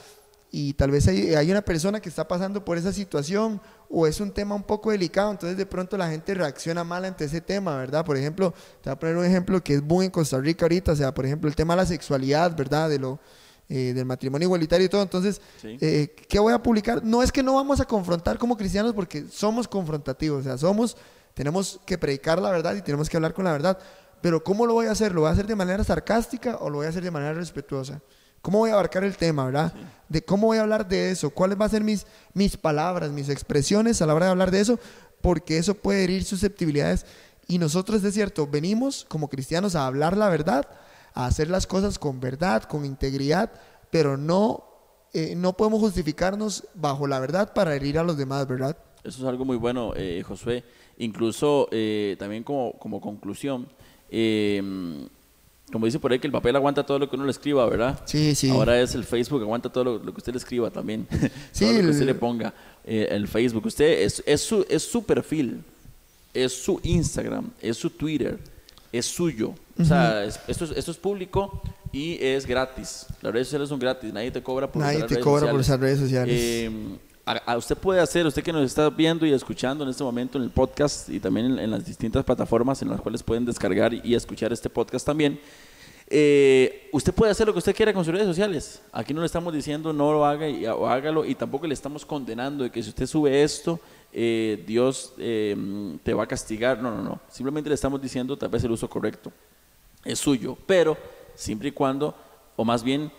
y tal vez hay, hay una persona que está pasando por esa situación o es un tema un poco delicado, entonces de pronto la gente reacciona mal ante ese tema, ¿verdad? Por ejemplo, te voy a poner un ejemplo que es muy en Costa Rica ahorita, o sea, por ejemplo, el tema de la sexualidad, ¿verdad? De lo, eh, del matrimonio igualitario y todo, entonces, Sí. eh, ¿qué voy a publicar? No es que no vamos a confrontar como cristianos porque somos confrontativos, o sea, somos, tenemos que predicar la verdad y tenemos que hablar con la verdad, pero ¿cómo lo voy a hacer? ¿Lo voy a hacer de manera sarcástica o lo voy a hacer de manera respetuosa? ¿Cómo voy a abarcar el tema, verdad? De cómo voy a hablar de eso, cuáles van a ser mis, mis palabras, mis expresiones a la hora de hablar de eso, porque eso puede herir susceptibilidades. Y nosotros, es cierto, venimos como cristianos a hablar la verdad, a hacer las cosas con verdad, con integridad, pero no, eh, no podemos justificarnos bajo la verdad para herir a los demás, ¿verdad? Eso es algo muy bueno, eh, Josué. Incluso eh, también como, como conclusión, eh, como dice por ahí que el papel aguanta todo lo que uno le escriba, ¿verdad? Sí, sí. Ahora es el Facebook, aguanta todo lo, lo que usted le escriba también. Sí, todo lo que usted le ponga. eh, el Facebook, usted es, es, su, es su perfil, es su Instagram, es su Twitter, es suyo. O sea, es- esto, es, esto es público y es gratis. Las redes sociales son gratis, nadie te cobra por Nadie usar las te redes cobra por usar redes sociales. Eh, a, usted puede hacer, usted que nos está viendo y escuchando en este momento en el podcast y también en, las distintas plataformas en las cuales pueden descargar y, escuchar este podcast también, eh, usted puede hacer lo que usted quiera con sus redes sociales. Aquí no le estamos diciendo no lo haga y, o hágalo y tampoco le estamos condenando de que si usted sube esto, eh, Dios eh, te va a castigar. No, no, no. Simplemente le estamos diciendo tal vez el uso correcto es suyo, pero siempre y cuando, o más bien,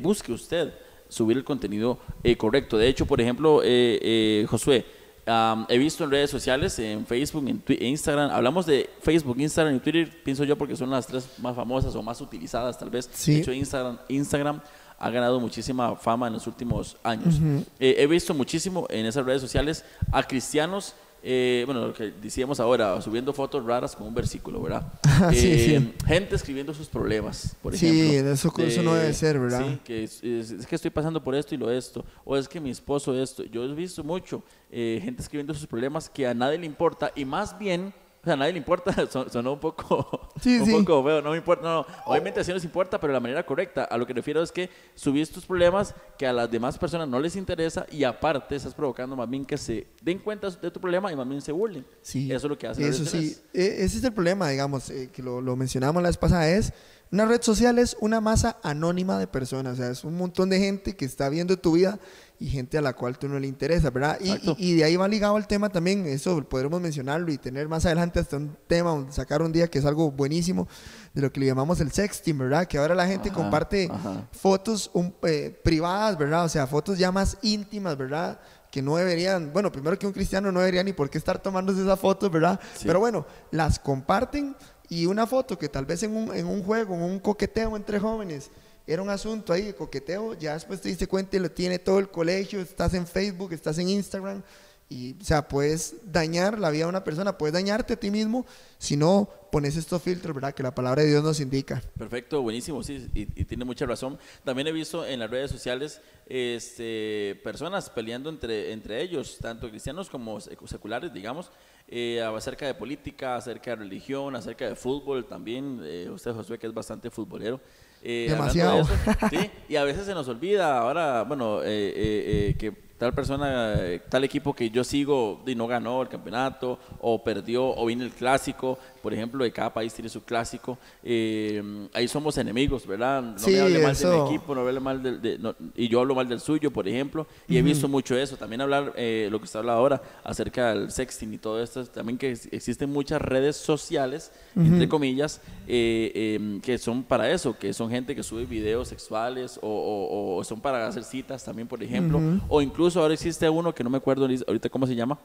busque usted subir el contenido eh, correcto. De hecho, por ejemplo, eh, eh, Josué, am, he visto en redes sociales, en Facebook, en Twi- en Instagram, hablamos de Facebook, Instagram y Twitter, pienso yo porque son las tres más famosas o más utilizadas tal vez. Sí. De hecho, Instagram, Instagram ha ganado muchísima fama en los últimos años. Eh, he visto muchísimo en esas redes sociales a cristianos, eh, bueno, lo que decíamos ahora, subiendo fotos raras con un versículo, ¿verdad? Sí, Eh, sí. Gente escribiendo sus problemas, por Sí, ejemplo. eso- eso no debe ser, ¿verdad? Sí, que es, es- es que estoy pasando por esto y lo esto, o es que mi esposo esto. Yo he visto mucho eh, gente escribiendo sus problemas que a nadie le importa y más bien, o sea, a nadie le importa, son- sonó un poco, Sí, un sí. poco feo, no me importa, no, no, obviamente así nos importa, pero de la manera correcta. A lo que refiero es que subís tus problemas que a las demás personas no les interesa y aparte estás provocando más bien que se den cuenta de tu problema y más bien se burlen. Sí, Eso es lo que hace. Eso sí. E- ese es el problema, digamos, eh, que lo, lo mencionamos la vez pasada, es una red social es una masa anónima de personas, o sea, es un montón de gente que está viendo tu vida y gente a la cual tú no le interesa, ¿verdad? Y, y- y de ahí va ligado el tema también, eso podremos mencionarlo y tener más adelante hasta un tema, sacar un día que es algo buenísimo, de lo que le llamamos el sexting, ¿verdad? Que ahora la gente Ajá, comparte ajá. fotos un- eh, privadas, ¿verdad? O sea, fotos ya más íntimas, ¿verdad? Que no deberían, bueno, primero que un cristiano no debería ni por qué estar tomándose esas fotos, ¿verdad? Sí. Pero bueno, las comparten y una foto que tal vez en un, en un juego, en un coqueteo entre jóvenes, era un asunto ahí de coqueteo, ya después te diste cuenta y lo tiene todo el colegio, estás en Facebook, estás en Instagram, y, o sea, puedes dañar la vida de una persona, puedes dañarte a ti mismo si no pones estos filtros, ¿verdad? Que la palabra de Dios nos indica. Perfecto, buenísimo, sí, y, tiene mucha razón. También he visto en las redes sociales este, personas peleando entre, entre ellos, tanto cristianos como sec- seculares, digamos, eh, acerca de política, acerca de religión, acerca de fútbol también. eh, usted, Josué, que es bastante futbolero. Eh, hablando de Demasiado. eso, sí, y a veces se nos olvida ahora, bueno, eh, eh, eh, que tal persona, eh, tal equipo que yo sigo y no ganó el campeonato, o perdió, o viene el clásico, por ejemplo, de cada país tiene su clásico. eh, ahí somos enemigos, ¿verdad? No Sí, me hable mal de mi eso. equipo, no hable mal del- de, no- y yo hablo mal del suyo, por ejemplo, y he visto mucho eso. También hablar, eh, lo que usted habla ahora, acerca del sexting y todo esto, también que ex- existen muchas redes sociales, entre comillas, eh, eh, que son para eso, que son gente que sube videos sexuales o, o- o son para hacer citas también, por ejemplo, o incluso ahora existe uno que no me acuerdo ahorita cómo se llama,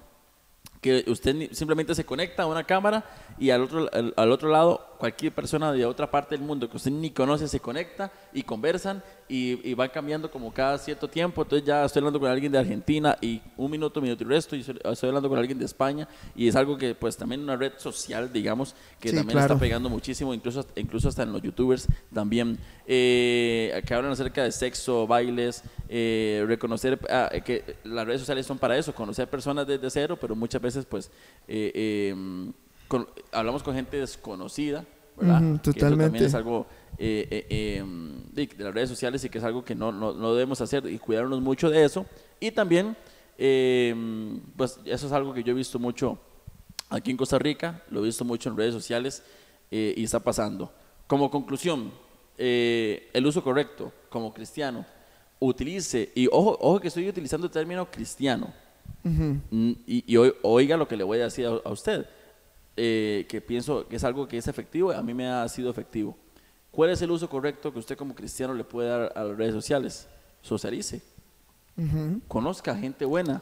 que usted simplemente se conecta a una cámara y al otro, al otro lado cualquier persona de otra parte del mundo que usted ni conoce se conecta y conversan y, y van cambiando como cada cierto tiempo. Entonces ya estoy hablando con alguien de Argentina y un minuto, minuto y resto y estoy estoy hablando con alguien de España y es algo que pues también una red social, digamos, que Sí, también claro. está pegando muchísimo, incluso, incluso hasta en los youtubers también, eh, que hablan acerca de sexo, bailes, eh, reconocer ah, que las redes sociales son para eso, conocer personas desde cero, pero muchas veces pues eh, eh, con- hablamos con gente desconocida, ¿verdad? Ujú, Que eso totalmente. también es algo eh, eh, eh, de, de las redes sociales y que es algo que no, no, no debemos hacer y cuidarnos mucho de eso. Y también, eh, pues eso es algo que yo he visto mucho aquí en Costa Rica, lo he visto mucho en redes sociales y está pasando. Como conclusión, eh, el uso correcto como cristiano, utilice, y ojo, ojo que estoy utilizando el término cristiano, Mm, y, y oi- oiga lo que le voy a decir a, a usted, eh, que pienso que es algo que es efectivo, a mí me ha sido efectivo. ¿Cuál es el uso correcto que usted como cristiano le puede dar a las redes sociales? Socialice, conozca gente buena,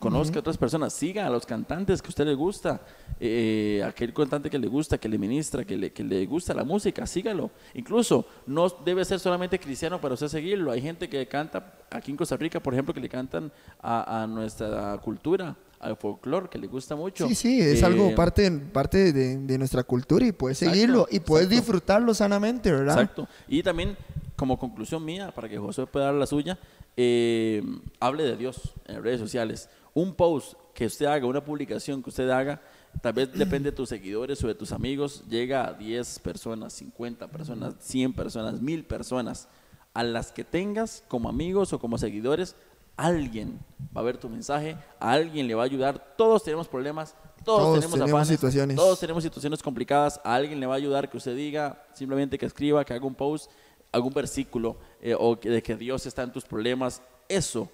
conozca a otras personas, siga a los cantantes que a usted le gusta, eh, aquel cantante que le gusta, que le ministra, que le, que le gusta la música, sígalo. Incluso no debe ser solamente cristiano para usted seguirlo. Hay gente que canta aquí en Costa Rica, por ejemplo, que le cantan a, a nuestra cultura, al folclore, que le gusta mucho. Sí, sí, es Eh, algo parte, parte de, de nuestra cultura y puedes Exacto, seguirlo y puedes exacto. disfrutarlo sanamente, ¿verdad? Exacto. Y también, como conclusión mía, para que José pueda dar la suya, eh, hable de Dios en redes sociales. Un post que usted haga, una publicación que usted haga, tal vez depende de tus seguidores o de tus amigos, llega a 10 personas, 50 personas, 100 personas, 1000 personas. A las que tengas como amigos o como seguidores, alguien va a ver tu mensaje, a alguien le va a ayudar. Todos tenemos problemas, todos, Todos tenemos, tenemos afanes, situaciones. todos tenemos situaciones complicadas, a alguien le va a ayudar que usted diga, simplemente que escriba, que haga un post, algún versículo eh, o que, de que Dios está en tus problemas. Eso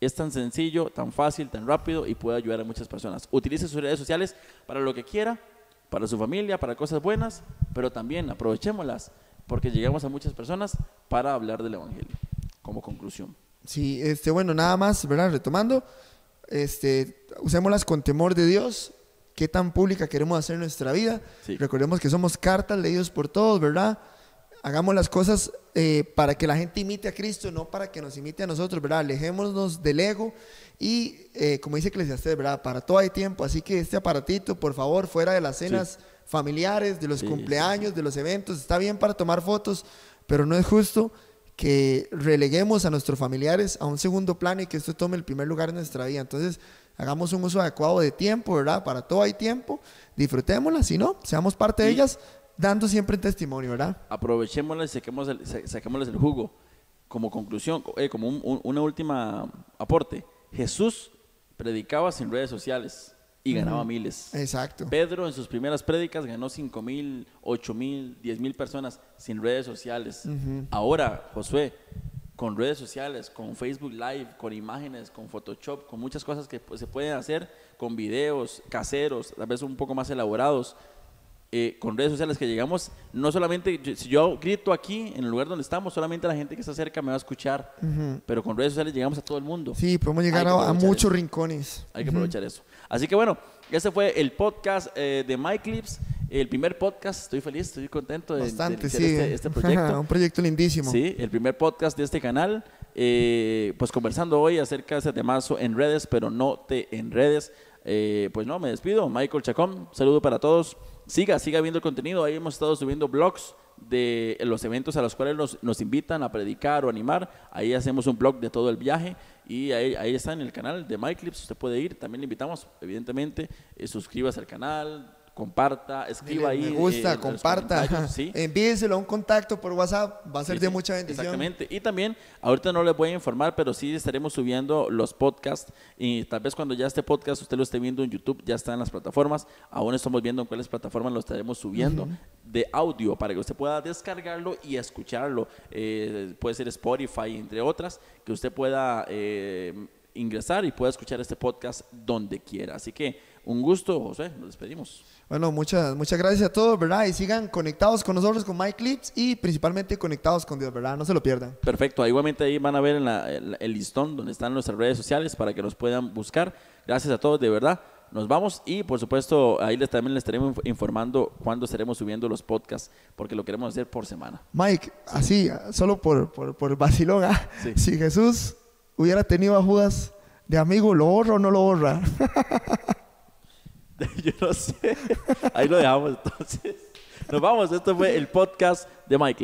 es tan sencillo, tan fácil, tan rápido y puede ayudar a muchas personas. Utilice sus redes sociales para lo que quiera, para su familia, para cosas buenas, pero también aprovechémoslas porque llegamos a muchas personas para hablar del Evangelio, como conclusión. Sí, este, bueno, nada más, ¿verdad? Retomando, este, usémoslas con temor de Dios. ¿Qué tan pública queremos hacer nuestra vida? Sí. Recordemos que somos cartas leídos por todos, ¿verdad? Hagamos las cosas eh, para que la gente imite a Cristo, no para que nos imite a nosotros, ¿verdad? Alejémonos del ego y, eh, como dice Eclesiastés, ¿verdad? Para todo hay tiempo, así que este aparatito, por favor, fuera de las cenas familiares, de los Sí, cumpleaños, de los eventos, está bien para tomar fotos, pero no es justo que releguemos a nuestros familiares a un segundo plano y que esto tome el primer lugar en nuestra vida. Entonces, hagamos un uso adecuado de tiempo, ¿verdad? Para todo hay tiempo, disfrutémoslas, si no, seamos parte de ellas, dando siempre testimonio, ¿verdad? aprovechémoslas y saquemos el, saquémosles el jugo. Como conclusión, co- eh, como un- un- una última aporte, Jesús predicaba sin redes sociales y ganaba miles. Exacto. Pedro en sus primeras prédicas ganó 5 mil, 8 mil, 10 mil personas sin redes sociales. Ahora, Josué, con redes sociales, con Facebook Live, con imágenes, con Photoshop, con muchas cosas que pues, se pueden hacer, con videos caseros, tal vez un poco más elaborados, eh, con redes sociales que llegamos, no solamente, yo- si yo grito aquí, en el lugar donde estamos, solamente la gente que está cerca me va a escuchar, pero con redes sociales llegamos a todo el mundo. Sí, podemos llegar a, muchos eso. rincones. Hay que aprovechar eso. Así que bueno, este fue el podcast eh, de MyClips, el primer podcast. Estoy feliz, estoy contento de, Bastante, sí. este, este proyecto. un proyecto lindísimo. Sí, el primer podcast de este canal. eh, pues conversando hoy acerca de ese temazo en redes, pero no te enredes. Eh, pues no, me despido. Michael Chacón, saludo para todos. Siga, siga viendo el contenido. Ahí hemos estado subiendo blogs de los eventos a los cuales nos, nos invitan a predicar o animar. Ahí hacemos un blog de todo el viaje. y ahí, está en el canal de MyClips, usted puede ir, también le invitamos, evidentemente, eh, suscríbase al canal, comparta, escriba ahí. me eh, gusta, los comparta, ¿sí? envíeselo a un contacto por WhatsApp, va a ser Sí, de sí, mucha bendición. Exactamente. Y también, ahorita no les voy a informar, pero sí estaremos subiendo los podcasts. Y tal vez cuando ya este podcast usted lo esté viendo en YouTube, ya está en las plataformas. Aún estamos viendo en cuáles plataformas lo estaremos subiendo de audio para que usted pueda descargarlo y escucharlo. Eh, puede ser Spotify, entre otras, que usted pueda eh, ingresar y pueda escuchar este podcast donde quiera. Así que un gusto, José. Nos despedimos. Bueno, muchas, muchas gracias a todos, ¿verdad? Y sigan conectados con nosotros, con MyClips y principalmente conectados con Dios, ¿verdad? No se lo pierdan. Perfecto, igualmente ahí van a ver en la- el, el listón donde están nuestras redes sociales para que nos puedan buscar. Gracias a todos, de verdad. Nos vamos y por supuesto ahí les, también les estaremos inf- informando cuándo estaremos subiendo los podcasts porque lo queremos hacer por semana. Mike, así, solo por, por, por vacilón, ¿ah? Sí. si Jesús hubiera tenido a Judas de amigo, ¿lo borra o no lo borra? Yo no sé. Ahí lo dejamos entonces. Nos vamos. Esto fue el podcast de My